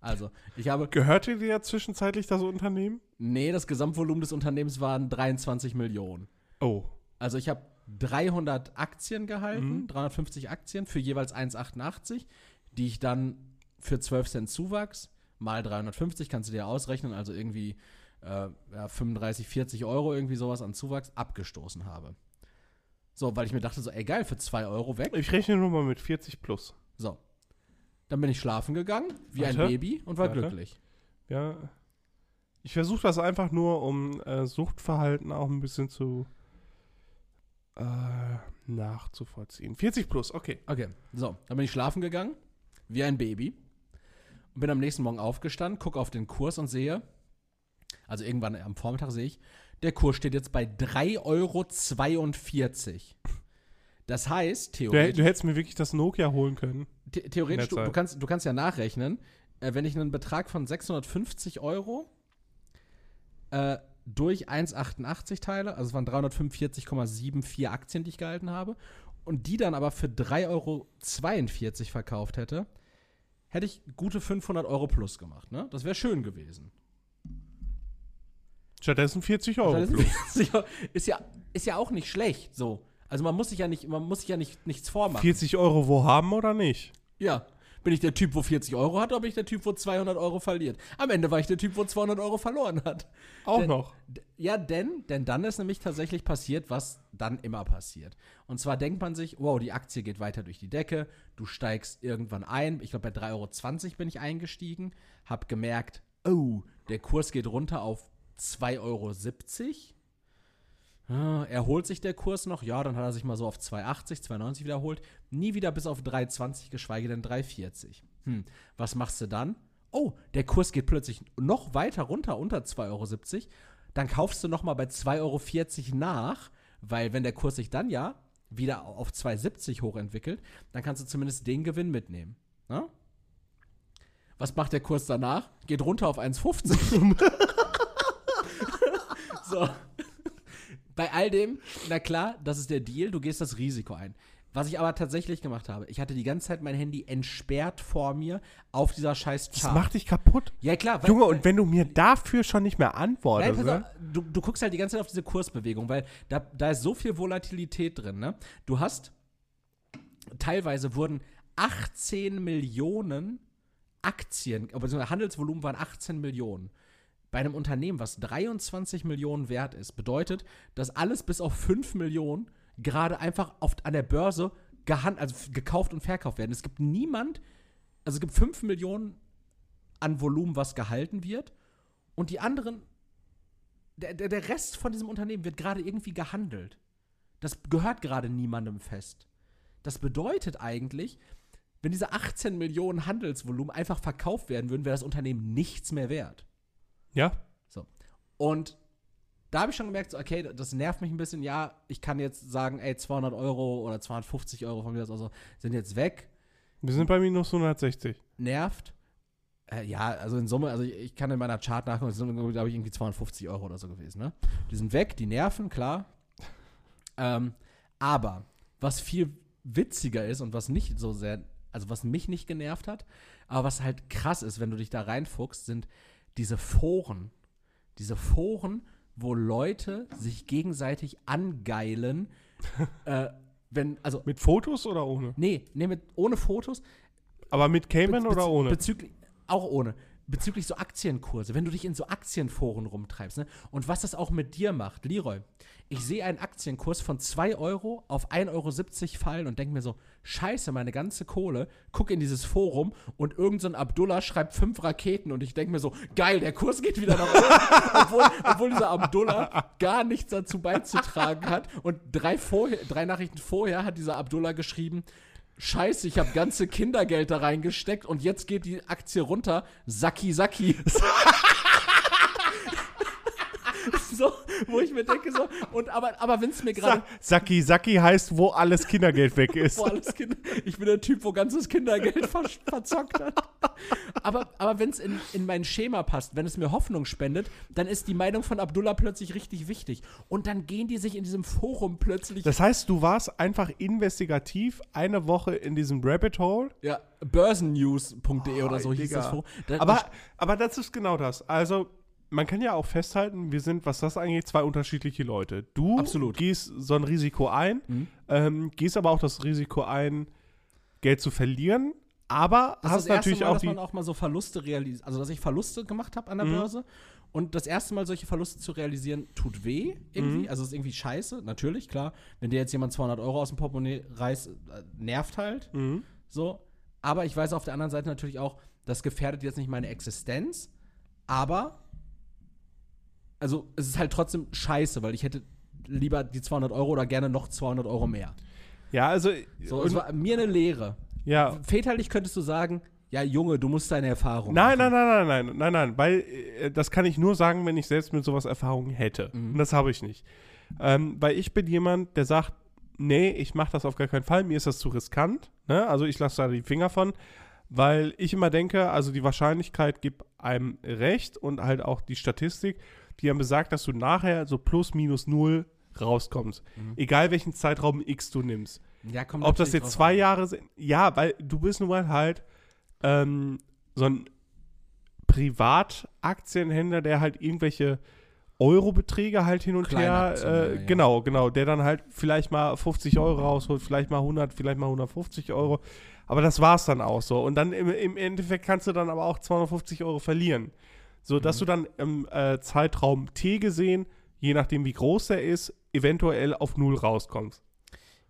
Also, ich habe, Gehörte dir ja zwischenzeitlich das Unternehmen? nee, das Gesamtvolumen des Unternehmens waren 23 Millionen. Oh. Also ich habe 300 Aktien gehalten, Mhm. 350 Aktien für jeweils 1,88, die ich dann für 12 Cent Zuwachs mal 350, kannst du dir ausrechnen, also irgendwie äh, ja, 35, 40 Euro, irgendwie sowas an Zuwachs abgestoßen habe. So, weil ich mir dachte so, ey geil, für 2 Euro weg. Ich rechne nur mal mit 40 plus. So. Dann bin ich schlafen gegangen, wie ein Warte. Baby und war Warte. glücklich. Ja. Ich versuche das einfach nur, um äh, Suchtverhalten auch ein bisschen zu äh, nachzuvollziehen. 40 plus, okay. Okay, so, dann bin ich schlafen gegangen, wie ein Baby. Und bin am nächsten Morgen aufgestanden, gucke auf den Kurs und sehe, also irgendwann am Vormittag sehe ich, der Kurs steht jetzt bei 3,42 Euro. Das heißt, Du, theoretisch, du hättest mir wirklich das Nokia holen können. the theoretisch du, du, kannst, du kannst ja nachrechnen, äh, wenn ich einen Betrag von 650 Euro äh, durch 1,88 teile, also es waren 345,74 Aktien, die ich gehalten habe, und die dann aber für 3,42 Euro verkauft hätte, hätte ich gute 500 Euro plus gemacht. Ne? Das wäre schön gewesen. Stattdessen 40 Euro ist, ja, ist, ja, ist ja auch nicht schlecht so. Also man muss sich ja nicht, man muss sich ja nicht, nichts vormachen. 40 Euro wo haben oder nicht? Ja. Bin ich der Typ, wo 40 Euro hat, oder bin ich der Typ, wo 200 Euro verliert? Am Ende war ich der Typ, wo 200 Euro verloren hat. Auch Der- noch. Ja, denn, denn dann ist nämlich tatsächlich passiert, was dann immer passiert. Und zwar denkt man sich, wow, die Aktie geht weiter durch die Decke, du steigst irgendwann ein. Ich glaube, bei 3,20 Euro bin ich eingestiegen, hab gemerkt, oh, der Kurs geht runter auf 2,70 Euro. Ah, Erholt sich der Kurs noch? Ja, dann hat er sich mal so auf 2,80, 2,90 wiederholt. Nie wieder bis auf 3,20, geschweige denn 3,40. Hm, was machst du dann? Oh, der Kurs geht plötzlich noch weiter runter, unter 2,70 Euro. Dann kaufst du noch mal bei 2,40 Euro nach, weil wenn der Kurs sich dann ja wieder auf 2,70 hochentwickelt, dann kannst du zumindest den Gewinn mitnehmen. Na? Was macht der Kurs danach? Geht runter auf 1,50. so. Bei all dem, na klar, das ist der Deal, du gehst das Risiko ein. Was ich aber tatsächlich gemacht habe, ich hatte die ganze Zeit mein Handy entsperrt vor mir auf dieser scheiß Das Chart. macht dich kaputt. ja, klar. weil- Junge, und wenn du mir dafür schon nicht mehr antwortest, Nein, ne? auf, du, du guckst halt die ganze Zeit auf diese Kursbewegung, weil da, da ist so viel Volatilität drin, ne? Du hast, teilweise wurden 18 Millionen Aktien, aber Handelsvolumen waren 18 Millionen. Bei einem Unternehmen, was 23 Millionen wert ist, bedeutet, dass alles bis auf 5 Millionen gerade einfach auf, an der Börse gehan also gekauft und verkauft werden. Es gibt niemand, also es gibt 5 Millionen an Volumen, was gehalten wird und die anderen der, der, der Rest von diesem Unternehmen wird gerade irgendwie gehandelt. Das gehört gerade niemandem fest. Das bedeutet eigentlich, wenn diese 18 Millionen Handelsvolumen einfach verkauft werden würden, wäre das Unternehmen nichts mehr wert. Ja? So. Und da habe ich schon gemerkt, so, okay, das nervt mich ein bisschen. Ja, ich kann jetzt sagen, ey, 200 Euro oder 250 Euro von mir aus also, sind jetzt weg. Wir sind bei minus 160. Nervt. Äh, ja, also in Summe, also ich, ich kann in meiner Chart nachgucken, sind, glaube ich, irgendwie 250 Euro oder so gewesen, ne? Die sind weg, die nerven, klar. Ähm, aber was viel witziger ist und was nicht so sehr, also was mich nicht genervt hat, aber was halt krass ist, wenn du dich da reinfuchst, sind diese Foren. Diese Foren, wo Leute sich gegenseitig angeilen, äh, wenn, also, Mit Fotos oder ohne? nee, nee, mit, ohne Fotos, Aber mit Cayman oder ohne? Bezüglich, auch ohne. Bezüglich so Aktienkurse, wenn du dich in so Aktienforen rumtreibst, ne? Und was das auch mit dir macht, Leroy. Ich sehe einen Aktienkurs von 2 Euro auf 1,70 Euro fallen und denke mir so, scheiße, meine ganze Kohle, guck in dieses Forum und irgendein so ein Abdullah schreibt fünf Raketen und ich denke mir so, geil, der Kurs geht wieder nach oben, obwohl, obwohl dieser Abdullah gar nichts dazu beizutragen hat. Und drei, vorher, drei Nachrichten vorher hat dieser Abdullah geschrieben, Scheiße, ich habe ganze Kindergeld da reingesteckt und jetzt geht die Aktie runter. Saki Saki. so, wo ich mir denke, so, und aber, aber wenn es mir gerade. Saki Saki heißt, wo alles Kindergeld weg ist. wo alles kind, ich bin der Typ, wo ganzes Kindergeld ver verzockt hat. Aber, aber wenn es in, in mein Schema passt, wenn es mir Hoffnung spendet, dann ist die Meinung von Abdullah plötzlich richtig wichtig. Und dann gehen die sich in diesem Forum plötzlich. Das heißt, du warst einfach investigativ eine Woche in diesem Rabbit Hole. Ja, börsennews.de oder so hieß Digga. das Forum. Da, Aber, aber das ist genau das. Also, man kann ja auch festhalten, wir sind, was das angeht, zwei unterschiedliche Leute. Du Absolut. gehst so ein Risiko ein, Mhm. ähm, gehst aber auch das Risiko ein, Geld zu verlieren, aber Das ist hast das erste natürlich Mal, auch dass die. man auch mal so Verluste realisiert, also dass ich Verluste gemacht habe an der Mhm. Börse. Und das erste Mal solche Verluste zu realisieren, tut weh irgendwie. Mhm. Also ist irgendwie scheiße, natürlich, klar. Wenn dir jetzt jemand 200 Euro aus dem Portemonnaie reißt, äh, nervt halt. Mhm. So. Aber ich weiß auf der anderen Seite natürlich auch, das gefährdet jetzt nicht meine Existenz. Aber, also es ist halt trotzdem scheiße, weil ich hätte lieber die 200 Euro oder gerne noch 200 Euro mehr. Ja, also. So, es war mir eine Lehre. ja. Väterlich könntest du sagen, ja, Junge, du musst deine Erfahrung Nein, machen. nein, nein, nein, nein, nein, nein, weil äh, das kann ich nur sagen, wenn ich selbst mit sowas Erfahrungen hätte. Mhm. Und das habe ich nicht. Ähm, weil ich bin jemand, der sagt, nee, ich mache das auf gar keinen Fall, mir ist das zu riskant. Ne? Also ich lasse da die Finger von, weil ich immer denke, also die Wahrscheinlichkeit gibt einem recht und halt auch die Statistik, die dann besagt, dass du nachher so plus minus null rauskommst. Mhm. Egal welchen Zeitraum X du nimmst. Ja, kommt Ob das jetzt zwei an. Jahre sind. Ja, weil du bist nun mal halt ähm, so ein Privataktienhändler, der halt irgendwelche Eurobeträge halt hin und her, äh, ja. genau, genau, der dann halt vielleicht mal 50 Euro rausholt, vielleicht mal 100, vielleicht mal 150 Euro. Aber das war's dann auch so. Und dann im, im Endeffekt kannst du dann aber auch 250 Euro verlieren. So dass Mhm. du dann im äh, Zeitraum T gesehen, je nachdem wie groß der ist, eventuell auf Null rauskommst.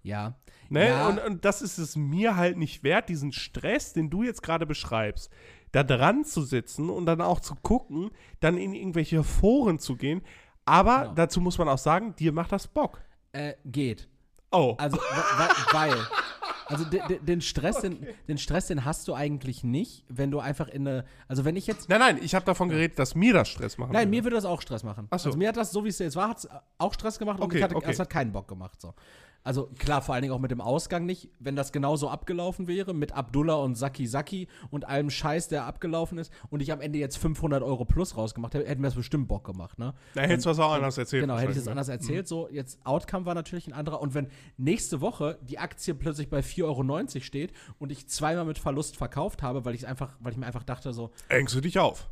Ja. Ne? Ja. Und, und das ist es mir halt nicht wert, diesen Stress, den du jetzt gerade beschreibst, da dran zu sitzen und dann auch zu gucken, dann in irgendwelche Foren zu gehen. Aber Genau. dazu muss man auch sagen, dir macht das Bock. Äh, geht. Oh. Also, weil. Also de, de, den Stress, den, den Stress, den hast du eigentlich nicht, wenn du einfach in eine. Also wenn ich jetzt. nein, nein, ich habe davon geredet, dass mir das Stress machen Nein, würde. mir würde das auch Stress machen. Ach so. Also mir hat das, so wie es jetzt war, hat's auch Stress gemacht und Okay, ich hatte, okay. es hat keinen Bock gemacht. So. Also klar, vor allen Dingen auch mit dem Ausgang nicht. Wenn das genauso abgelaufen wäre, mit Abdullah und Saki Saki und allem Scheiß, der abgelaufen ist, und ich am Ende jetzt 500 Euro plus rausgemacht hätte, hätten wir das bestimmt Bock gemacht. Ne? Da hättest du was auch anders erzählt. Genau, hätte ich das wahrscheinlich, anders erzählt. So, jetzt Outcome war natürlich ein anderer. Und wenn nächste Woche die Aktie plötzlich bei 4,90 Euro steht und ich zweimal mit Verlust verkauft habe, weil ich einfach, weil ich mir einfach dachte, so, ne? Hängst du dich auf.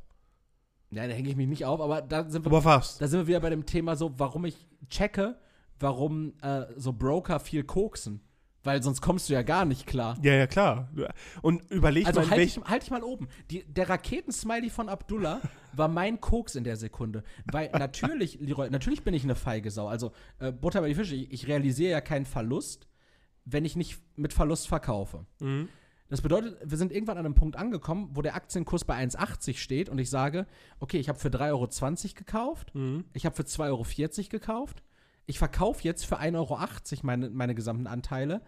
ja, da hänge ich mich nicht auf, aber da sind wir, Aber fast. da sind wir wieder bei dem Thema so, warum ich checke, warum äh, so Broker viel koksen. Weil sonst kommst du ja gar nicht klar. Ja, ja, klar. Und überleg Also mal, halt dich, halt dich mal oben. Die, der Raketensmiley von Abdullah war mein Koks in der Sekunde. Weil natürlich, Leroy, natürlich bin ich eine feige Sau. Also äh, Butter bei die Fische, ich, ich realisiere ja keinen Verlust, wenn ich nicht mit Verlust verkaufe. Mhm. Das bedeutet, wir sind irgendwann an einem Punkt angekommen, wo der Aktienkurs bei 1,80 steht und ich sage, okay, ich habe für 3,20 Euro gekauft, Mhm. ich habe für 2,40 Euro gekauft, ich verkaufe jetzt für 1,80 Euro meine, meine gesamten Anteile,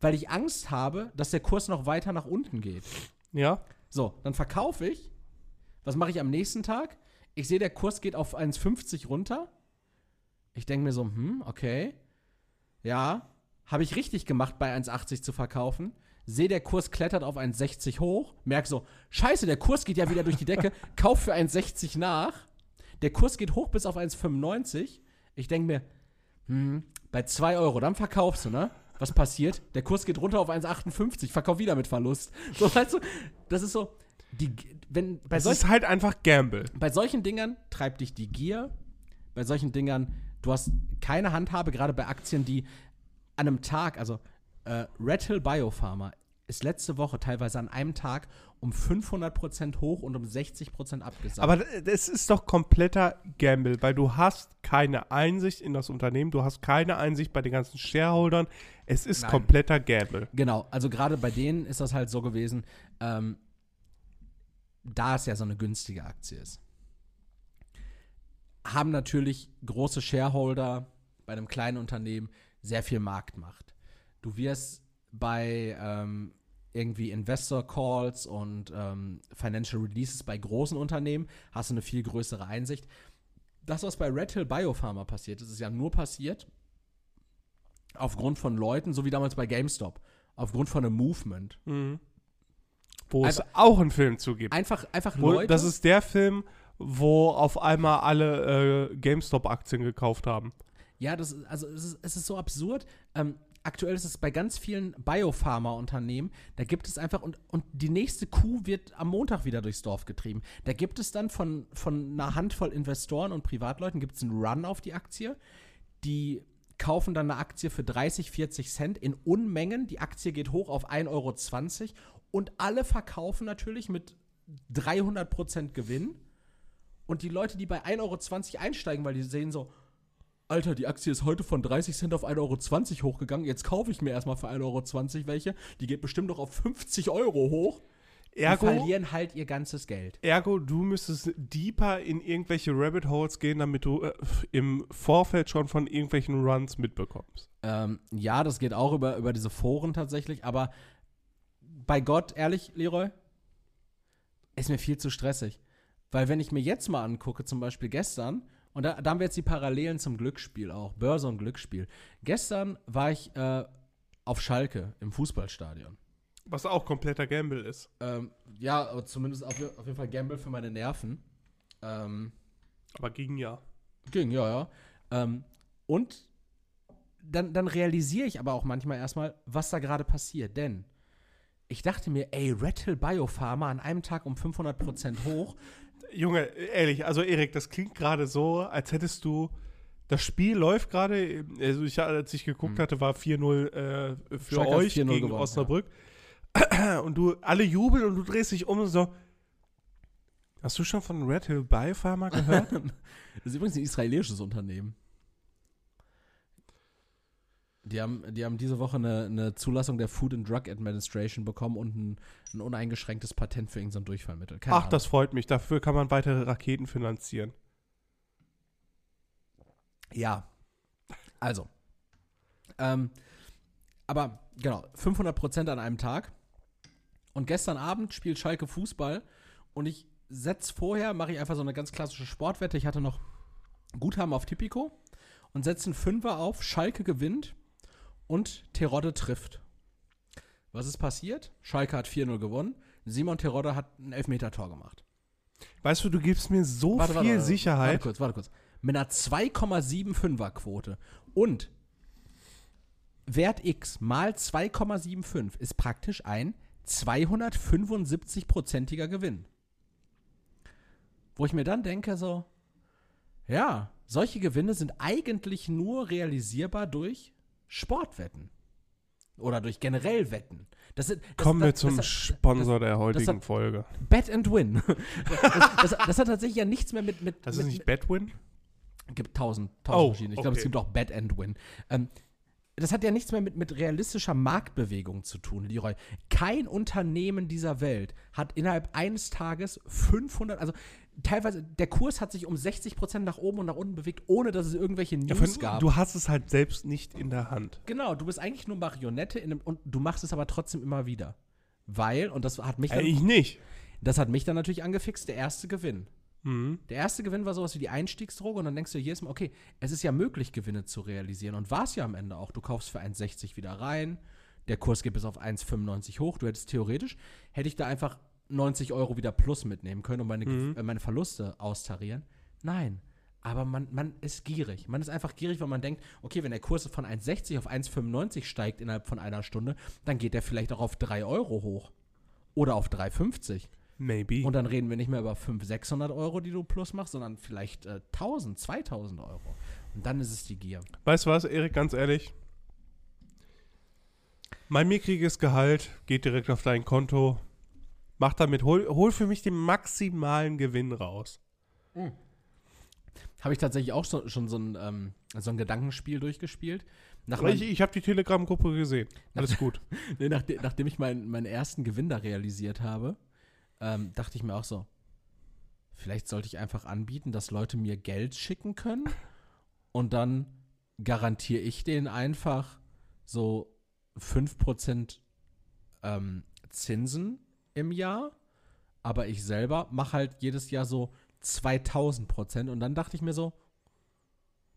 weil ich Angst habe, dass der Kurs noch weiter nach unten geht. Ja. So, dann verkaufe ich. Was mache ich am nächsten Tag? Ich sehe, der Kurs geht auf 1,50 runter. Ich denke mir so, hm, okay. Ja, habe ich richtig gemacht, bei 1,80 zu verkaufen. Sehe, der Kurs klettert auf 1,60 hoch. Merk so, scheiße, der Kurs geht ja wieder durch die Decke. Kauf für 1,60 nach. Der Kurs geht hoch bis auf 1,95. Ich denke mir, hm, bei 2 Euro, dann verkaufst du, ne? Was passiert? Der Kurs geht runter auf 1,58. Verkauf wieder mit Verlust. So, weißt du, das ist so, die, wenn, bei Es solchen ist halt einfach Gamble. bei solchen Dingern treibt dich die Gier. Bei solchen Dingern, du hast keine Handhabe, gerade bei Aktien, die an einem Tag, also äh, Red Hill Biopharma ist letzte Woche teilweise an einem Tag um 500% hoch und um 60% abgesagt. Aber das ist doch kompletter Gamble, weil du hast keine Einsicht in das Unternehmen, du hast keine Einsicht bei den ganzen Shareholdern. Es ist Nein. kompletter Gamble. Genau, also gerade bei denen ist das halt so gewesen, ähm, da es ja so eine günstige Aktie ist, haben natürlich große Shareholder bei einem kleinen Unternehmen sehr viel Marktmacht. Du wirst bei ähm, irgendwie Investor Calls und ähm, Financial Releases bei großen Unternehmen hast du eine viel größere Einsicht. Das, was bei Red Hill Biopharma passiert ist, ist ja nur passiert aufgrund von Leuten, so wie damals bei GameStop, aufgrund von einem Movement. Wo es Einfach- auch einen Film zu gibt. Einfach, einfach Wo, Leute. das ist der Film, wo auf einmal alle äh, GameStop-Aktien gekauft haben. Ja, das ist, also es ist, es ist so absurd. Ähm, aktuell ist es bei ganz vielen Biopharma-Unternehmen, da gibt es einfach, und, und die nächste Kuh wird am Montag wieder durchs Dorf getrieben. Da gibt es dann von, von einer Handvoll Investoren und Privatleuten, gibt es einen Run auf die Aktie. Die kaufen dann eine Aktie für 30, 40 Cent in Unmengen. Die Aktie geht hoch auf 1,20 Euro und alle verkaufen natürlich mit 300% Gewinn. Und die Leute, die bei 1,20 Euro einsteigen, weil die sehen so, Alter, die Aktie ist heute von 30 Cent auf 1,20 Euro hochgegangen. Jetzt kaufe ich mir erstmal für 1,20 Euro welche. Die geht bestimmt noch auf 50 Euro hoch. Die Ergo, verlieren halt ihr ganzes Geld. ergo, du müsstest deeper in irgendwelche Rabbit Holes gehen, damit du äh, im Vorfeld schon von irgendwelchen Runs mitbekommst. Ähm, ja, das geht auch über, über diese Foren tatsächlich, aber bei Gott, ehrlich, Leroy, ist mir viel zu stressig. Weil wenn ich mir jetzt mal angucke, zum Beispiel gestern, und da, da haben wir jetzt die Parallelen zum Glücksspiel auch, Börse und Glücksspiel. Gestern war ich äh, auf Schalke im Fußballstadion. Was auch kompletter Gamble ist. Ähm, ja, aber zumindest auf, auf jeden Fall Gamble für meine Nerven. Ähm, Aber ging ja. ging, ja, ja. Ähm, und dann, dann realisiere ich aber auch manchmal erstmal, was da gerade passiert. Denn ich dachte mir, ey, Red Hill Biopharma an einem Tag um 500% hoch. Junge, ehrlich, also Erik, das klingt gerade so, als hättest du. Das Spiel läuft gerade, also ich, als ich geguckt hatte, war 4-0 äh, für Schalke euch 4-0 gegen gewonnen, Osnabrück. Und du, alle jubeln und du drehst dich um und so. Hast du schon von Red Hill Biopharma gehört? Das ist übrigens ein israelisches Unternehmen. Die haben, die haben diese Woche eine, eine Zulassung der Food and Drug Administration bekommen und ein, ein uneingeschränktes Patent für irgendein Durchfallmittel. Keine Ach, Ahnung. das freut mich. Dafür kann man weitere Raketen finanzieren. Ja. Also. Ähm, aber genau, 500% an einem Tag. Und gestern Abend spielt Schalke Fußball und ich setze vorher, mache ich einfach so eine ganz klassische Sportwette. Ich hatte noch Guthaben auf Tipico und setze einen Fünfer auf, Schalke gewinnt und Terodde trifft. Was ist passiert? Schalke hat 4-0 gewonnen. Simon Terodde hat ein Elfmeter-Tor gemacht. Weißt du, du gibst mir so Warte, viel warte, warte, Sicherheit. Warte kurz, warte kurz. Mit einer 2,75er Quote. Und Wert X mal 2,75 ist praktisch ein 275-prozentiger Gewinn. Wo ich mir dann denke, so, ja, solche Gewinne sind eigentlich nur realisierbar durch Sportwetten. Oder durch generell Wetten. Das, das, Kommen wir das- zum das- Sponsor der heutigen hat- Folge. Bet and Win. das, hat tatsächlich ja nichts mehr mit. mit Das mit, ist nicht Bedwin? gibt tausend, tausend Oh, verschiedene. Ich glaube, es okay. gibt auch Bet and Win. Ähm, das hat ja nichts mehr mit, mit realistischer Marktbewegung zu tun, Leroy. Kein Unternehmen dieser Welt hat innerhalb eines Tages 500, also teilweise, der Kurs hat sich um 60% nach oben und nach unten bewegt, ohne dass es irgendwelche Ja, News von- gab. du hast es halt selbst nicht in der Hand. genau, du bist eigentlich nur Marionette in einem, und du machst es aber trotzdem immer wieder. Weil, und das hat mich dann, Äh, ich nicht. das hat mich dann natürlich angefixt, der erste Gewinn. Mhm. Der erste Gewinn war sowas wie die Einstiegsdroge und dann denkst du jedes Mal, okay, es ist ja möglich, Gewinne zu realisieren. Und war es ja am Ende auch. Du kaufst für 1,60 wieder rein, der Kurs geht bis auf 1,95 hoch. Du hättest theoretisch, hätte ich da einfach 90 Euro wieder plus mitnehmen können und meine, Mhm. äh, meine Verluste austarieren. Nein. Aber man, man ist gierig. Man ist einfach gierig, weil man denkt, okay, wenn der Kurs von 1,60 auf 1,95 steigt innerhalb von einer Stunde, dann geht der vielleicht auch auf 3 Euro hoch. Oder auf 3,50. Maybe. Und dann reden wir nicht mehr über 500, 600 Euro, die du plus machst, sondern vielleicht äh, 1000, 2000 Euro. Und dann ist es die Gier. weißt du was, Erik, ganz ehrlich? Mein mickriges Gehalt geht direkt auf dein Konto. Mach damit, hol, hol für mich den maximalen Gewinn raus. Habe ich tatsächlich auch so, schon so ein, ähm, so ein Gedankenspiel durchgespielt. Nach ich ich habe die Telegram-Gruppe gesehen. Alles gut. Nee, nachde nachdem ich meinen, meinen ersten Gewinn da realisiert habe, ähm, dachte ich mir auch so, vielleicht sollte ich einfach anbieten, dass Leute mir Geld schicken können und dann garantiere ich denen einfach so 5% ähm, Zinsen im Jahr, aber ich selber mache halt jedes Jahr so 2000 Prozent und dann dachte ich mir so,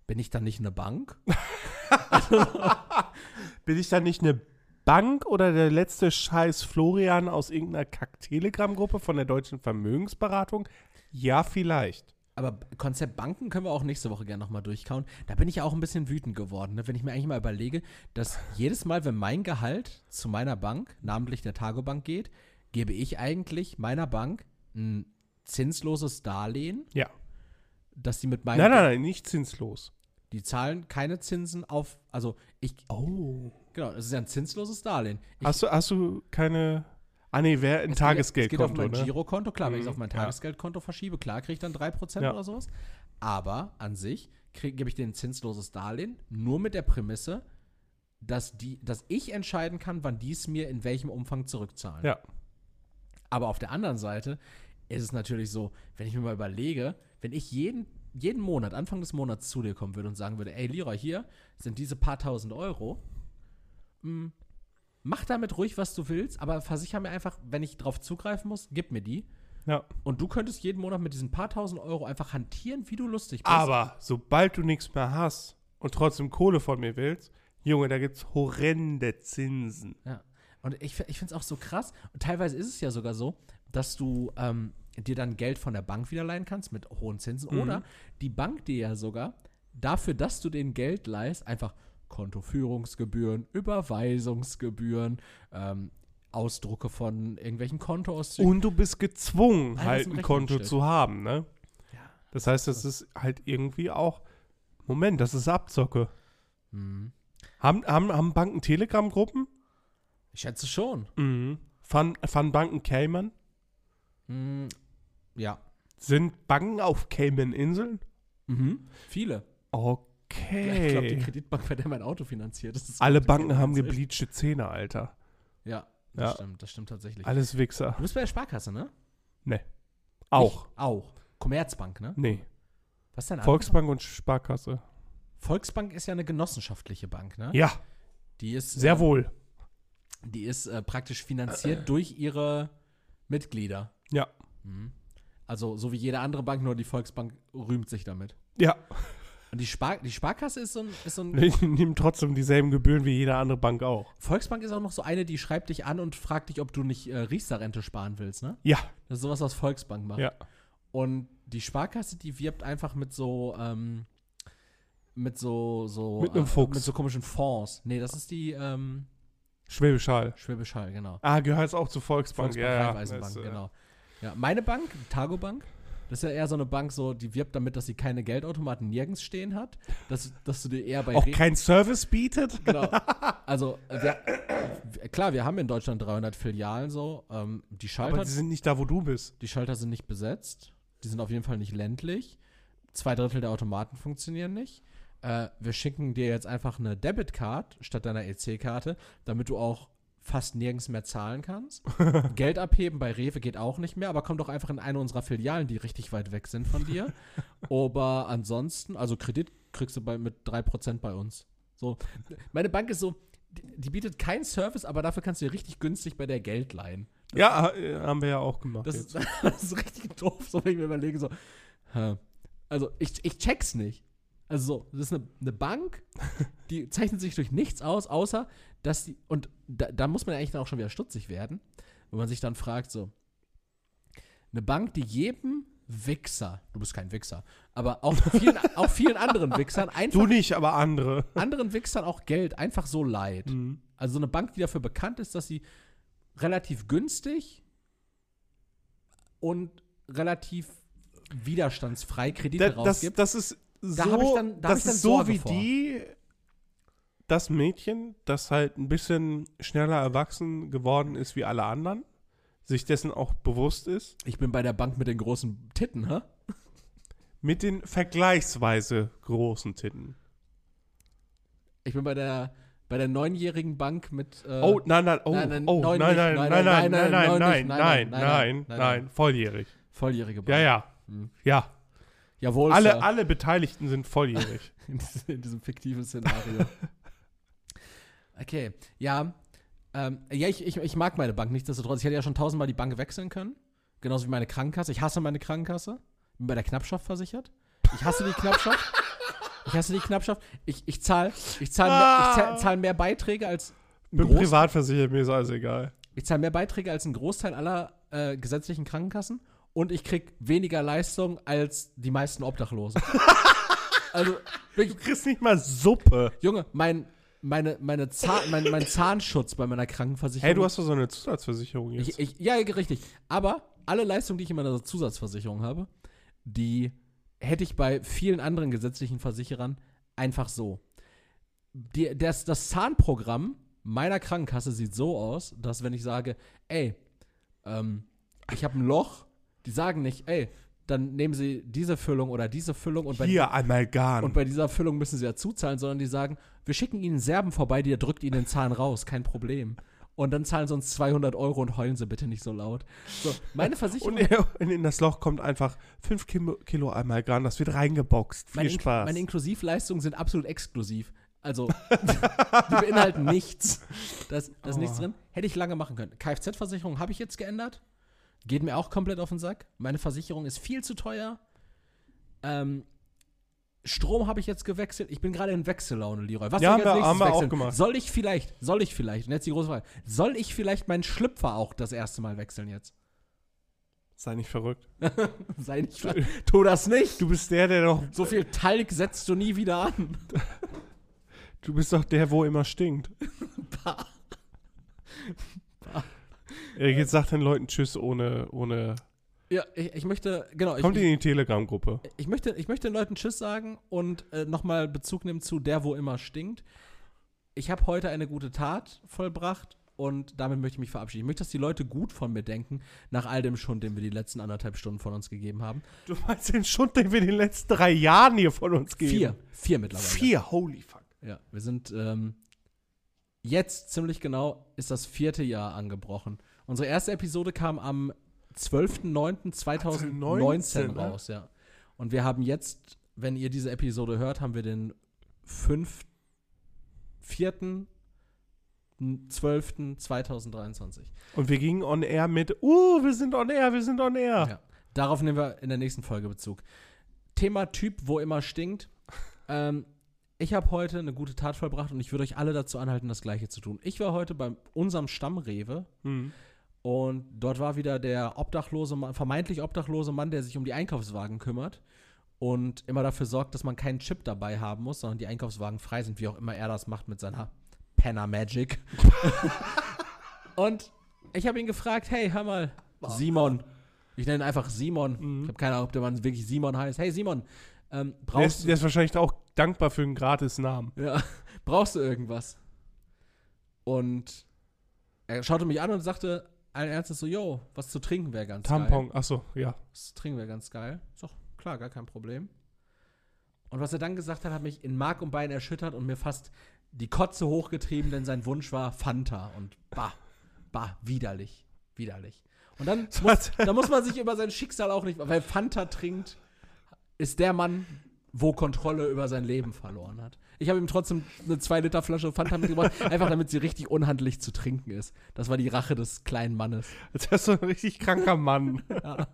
bin ich dann nicht eine Bank? Bin ich dann nicht eine Bank oder der letzte Scheiß Florian aus irgendeiner Kack-Telegram-Gruppe von der Deutschen Vermögensberatung? Ja, vielleicht. Aber Konzept Banken können wir auch nächste Woche gerne nochmal durchkauen. Da bin ich ja auch ein bisschen wütend geworden, ne? wenn ich mir eigentlich mal überlege, dass jedes Mal, wenn mein Gehalt zu meiner Bank, namentlich der Tagobank geht, gebe ich eigentlich meiner Bank ein zinsloses Darlehen, Ja. dass die mit meinem Nein, nein, nein, nicht zinslos. Die zahlen keine Zinsen auf, also ich, Oh. genau, das ist ja ein zinsloses Darlehen. Ich, Hast du, hast du keine. Ah, nee, wäre ein Es geht- Es geht auf Tagesgeldkonto, mein ne? Girokonto, klar, wenn ich es Mhm, auf mein ja. Tagesgeldkonto verschiebe, klar kriege ich dann 3% Ja. oder sowas. Aber an sich gebe ich denen ein zinsloses Darlehen, nur mit der Prämisse, dass, die, dass ich entscheiden kann, wann die es mir in welchem Umfang zurückzahlen. Ja. Aber auf der anderen Seite ist es natürlich so, wenn ich mir mal überlege, wenn ich jeden, jeden Monat, Anfang des Monats zu dir kommen würde und sagen würde, ey Lira, hier sind diese paar tausend Euro, mh, mach damit ruhig, was du willst, aber versicher mir einfach, wenn ich drauf zugreifen muss, gib mir die. Ja. Und du könntest jeden Monat mit diesen paar tausend Euro einfach hantieren, wie du lustig bist. Aber sobald du nichts mehr hast und trotzdem Kohle von mir willst, Junge, da gibt's horrende Zinsen. Ja. Und ich, ich finde es auch so krass. Und teilweise ist es ja sogar so, dass du ähm, dir dann Geld von der Bank wieder leihen kannst mit hohen Zinsen. Mhm. Oder die Bank dir ja sogar dafür, dass du den Geld leihst, einfach Kontoführungsgebühren, Überweisungsgebühren, ähm, Ausdrucke von irgendwelchen Kontoauszügen. Und du bist gezwungen, Alles halt ein Konto zu haben, ne? Ja. Das heißt, das ist halt irgendwie auch. Moment, das ist Abzocke. Hm. Haben, haben, haben Banken Telegram-Gruppen? Ich schätze schon. Mhm. Fahren, fahren Banken Cayman? Hm. Ja. Sind Banken auf Cayman-Inseln? Mhm. Viele. Okay. Ich glaube, die Kreditbank, bei der mein Auto finanziert ist. ist Alle Banken haben gebleachte Zähne, Alter. Ja, das Ja. stimmt. Das stimmt tatsächlich. Alles Wichser. Du bist bei der Sparkasse, ne? Auch. Ich auch. Commerzbank, ne? Nee. Was dein Volksbank und Sparkasse. Volksbank ist ja eine genossenschaftliche Bank, ne? Ja, Die ist, sehr äh, wohl. Die ist äh, praktisch finanziert durch ihre Mitglieder. Ja. Mhm. Also so wie jede andere Bank, nur die Volksbank rühmt sich damit. Ja. Und die, Spar die Sparkasse ist so ein, ist so ein Die nehmen trotzdem dieselben Gebühren wie jede andere Bank auch. Volksbank ist auch noch so eine, die schreibt dich an und fragt dich, ob du nicht äh, Riester-Rente sparen willst, ne? Ja. Das ist sowas, was Volksbank macht. Ja. Und die Sparkasse, die wirbt einfach mit so, ähm, mit so, so. Mit einem äh, Fuchs. Mit so komischen Fonds. Nee, das ist die, ähm, Schwäbisch Hall. Schwäbisch Hall, genau. Ah, gehört auch zu Volksbank. Volksbank, ja, ja. Raiffeisenbank, Das, äh, genau. Ja, meine Bank, Targo Bank, das ist ja eher so eine Bank, so, die wirbt damit, dass sie keine Geldautomaten nirgends stehen hat. Dass, dass du dir eher bei Auch Re- kein Service bietet? Genau. Also, wir- klar, wir haben in Deutschland 300 Filialen so. Ähm, die, Schalter, Aber die sind nicht da, wo du bist. die Schalter sind nicht besetzt. Die sind auf jeden Fall nicht ländlich. Zwei Drittel der Automaten funktionieren nicht. Äh, wir schicken dir jetzt einfach eine Debitcard statt deiner EC-Karte, damit du auch fast nirgends mehr zahlen kannst. Geld abheben bei Rewe geht auch nicht mehr, aber komm doch einfach in eine unserer Filialen, die richtig weit weg sind von dir. aber ansonsten, also Kredit kriegst du bei, mit 3% bei uns. So, meine Bank ist so, die, die bietet keinen Service, aber dafür kannst du dir richtig günstig bei der Geld leihen. Ja, äh, haben wir ja auch gemacht. Das ist, das ist richtig doof, so wenn ich mir überlege, so, also ich, ich check's nicht. Also so, das ist eine, eine Bank, die zeichnet sich durch nichts aus, außer dass die, und da, da muss man ja eigentlich dann auch schon wieder stutzig werden, wenn man sich dann fragt, so, eine Bank, die jedem Wichser, du bist kein Wichser, aber auch vielen, auch vielen anderen Wichsern, einfach du nicht, aber andere. anderen Wichsern auch Geld einfach so leiht. Mhm. Also so eine Bank, die dafür bekannt ist, dass sie relativ günstig und relativ widerstandsfrei Kredite Da, das, rausgibt. das ist Da so, dann- da das ist so wie vor. die, das Mädchen, das halt ein bisschen schneller erwachsen geworden ist wie alle anderen, sich dessen auch bewusst ist, Ich bin bei der Bank mit den großen Titten, hä? mit den vergleichsweise großen Titten. Ich bin bei der, bei der neunjährigen Bank mit. Äh, Oh, nein, nein, oh, nein, nein, oh, nein, nein, nein, nein, nein, nein, nein, nein, nein, nein, nein, nein, nein, nein, nein, nein, volljährig. volljährige Bank. Ja, ja, Hm. ja. Jawohl, Alle, Sir. alle Beteiligten sind volljährig. in, diesem- in diesem fiktiven Szenario. okay, ja. Ähm, ja, ich, ich, ich mag meine Bank nichtsdestotrotz. Ich hätte ja schon tausendmal die Bank wechseln können. Genauso wie meine Krankenkasse. Ich hasse meine Krankenkasse. Bin bei der Knappschaft versichert. Ich hasse die Knappschaft. Ich hasse die Knappschaft. Ich, ich zahle ich zahl mehr, ich zahl, zahl mehr Beiträge als Bin privat versichert, mir ist alles egal. ich zahle mehr Beiträge als ein Großteil aller äh, gesetzlichen Krankenkassen und ich krieg weniger Leistung als die meisten Obdachlosen. also, Du kriegst nicht mal Suppe. Junge, mein, meine, meine Zahn, mein, mein Zahnschutz bei meiner Krankenversicherung. Hey, du hast doch so eine Zusatzversicherung jetzt. ich, ich, Ja, richtig. Aber alle Leistungen, die ich in meiner Zusatzversicherung habe, die hätte ich bei vielen anderen gesetzlichen Versicherern einfach so. Die, das, das Zahnprogramm meiner Krankenkasse sieht so aus, dass wenn ich sage, ey, ähm, ich habe ein Loch, die sagen nicht, ey, dann nehmen Sie diese Füllung oder diese Füllung und bei Hier, Amalgam. und bei dieser Füllung müssen sie ja zuzahlen, sondern die sagen, wir schicken ihnen einen Serben vorbei, der drückt ihnen den Zahn raus, kein Problem. Und dann zahlen sie uns 200 Euro und heulen sie bitte nicht so laut. So, meine Versicherung, Und in das Loch kommt einfach 5 Kilo, Kilo Amalgam, das wird reingeboxt. Viel meine, In Spaß. meine Inklusivleistungen sind absolut exklusiv. Also, die beinhalten nichts. Da ist, da ist nichts Oh. drin. Hätte ich lange machen können. Kfz-Versicherung habe ich jetzt geändert. Geht mir auch komplett auf den Sack. Meine Versicherung ist viel zu teuer. Ähm, Strom habe ich jetzt gewechselt. Ich bin gerade in Wechsellaune, Leroy. Was Ja, soll ich haben als wir- nächstes auch gemacht. Soll ich vielleicht, soll ich vielleicht, und jetzt die große Frage, soll ich vielleicht meinen Schlüpfer auch das erste Mal wechseln jetzt? Sei nicht verrückt. Sei nicht, tu das nicht. Du bist der, der doch. So viel Talg setzt du nie wieder an. Du bist doch der, wo immer stinkt. Erik, jetzt sagt den Leuten Tschüss ohne. ohne Ja, ich, ich möchte, genau, ich, Kommt in ich, die Telegram-Gruppe. ich, möchte, ich möchte den Leuten Tschüss sagen und äh, nochmal Bezug nehmen zu der, wo immer stinkt. Ich habe heute eine gute Tat vollbracht und damit möchte ich mich verabschieden. Ich möchte, dass die Leute gut von mir denken, nach all dem Schund, den wir die letzten anderthalb Stunden von uns gegeben haben. Du meinst den Schund, den wir in den letzten drei Jahren hier von uns geben? Vier. Vier mittlerweile. Vier, holy fuck. Ja, wir sind ähm, jetzt ziemlich genau ist das vierte Jahr angebrochen. Unsere erste Episode kam am 12.09.2019 19, ne? raus, ja. Und wir haben jetzt, wenn ihr diese Episode hört, haben wir den 5. 4. 12.2023. Und wir gingen on air mit, uh, wir sind on air, wir sind on air. Ja. Darauf nehmen wir in der nächsten Folge Bezug. Thema Typ, wo immer stinkt. Ähm, ich habe heute eine gute Tat vollbracht und ich würde euch alle dazu anhalten, das Gleiche zu tun. Ich war heute bei unserem Stammrewe Hm. Und dort war wieder der obdachlose Mann, vermeintlich obdachlose Mann, der sich um die Einkaufswagen kümmert und immer dafür sorgt, dass man keinen Chip dabei haben muss, sondern die Einkaufswagen frei sind, wie auch immer er das macht mit seiner Penner Magic. und ich habe ihn gefragt, hey, hör mal, Simon. Ich nenne ihn einfach Simon. Mhm. Ich habe keine Ahnung, ob der Mann wirklich Simon heißt. Hey Simon, ähm, brauchst, ist, der ist wahrscheinlich auch dankbar für einen gratis Namen. ja, brauchst du irgendwas? Und er schaute mich an und sagte allen Ernstes so, yo, was zu trinken wäre ganz geil. Tampon, achso, ja. Das trinken wir ganz geil. Ist doch klar, gar kein Problem. Und was er dann gesagt hat, hat mich in Mark und Bein erschüttert und mir fast die Kotze hochgetrieben, denn sein Wunsch war Fanta. Und bah, bah, widerlich, widerlich. Und dann muss, da muss man sich über sein Schicksal auch nicht, weil Fanta trinkt, ist der Mann, wo Kontrolle über sein Leben verloren hat. Ich habe ihm trotzdem eine 2 Liter Flasche Fanta mitgebracht, einfach damit sie richtig unhandlich zu trinken ist. Das war die Rache des kleinen Mannes. Jetzt hast du ein richtig kranker Mann. Ja.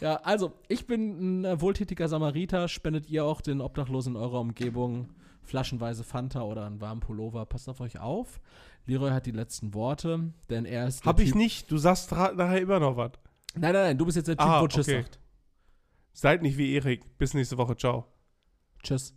ja, also, ich bin ein äh, wohltätiger Samariter. Spendet ihr auch den Obdachlosen in eurer Umgebung flaschenweise Fanta oder einen warmen Pullover? Passt auf euch auf. Leroy hat die letzten Worte, denn er ist. Hab ich typ- nicht, du sagst nachher immer noch was. Nein, nein, nein, du bist jetzt der Typ, Ah, wo Tschüss okay. sagt. Seid nicht wie Erik. Bis nächste Woche, ciao. Tschüss.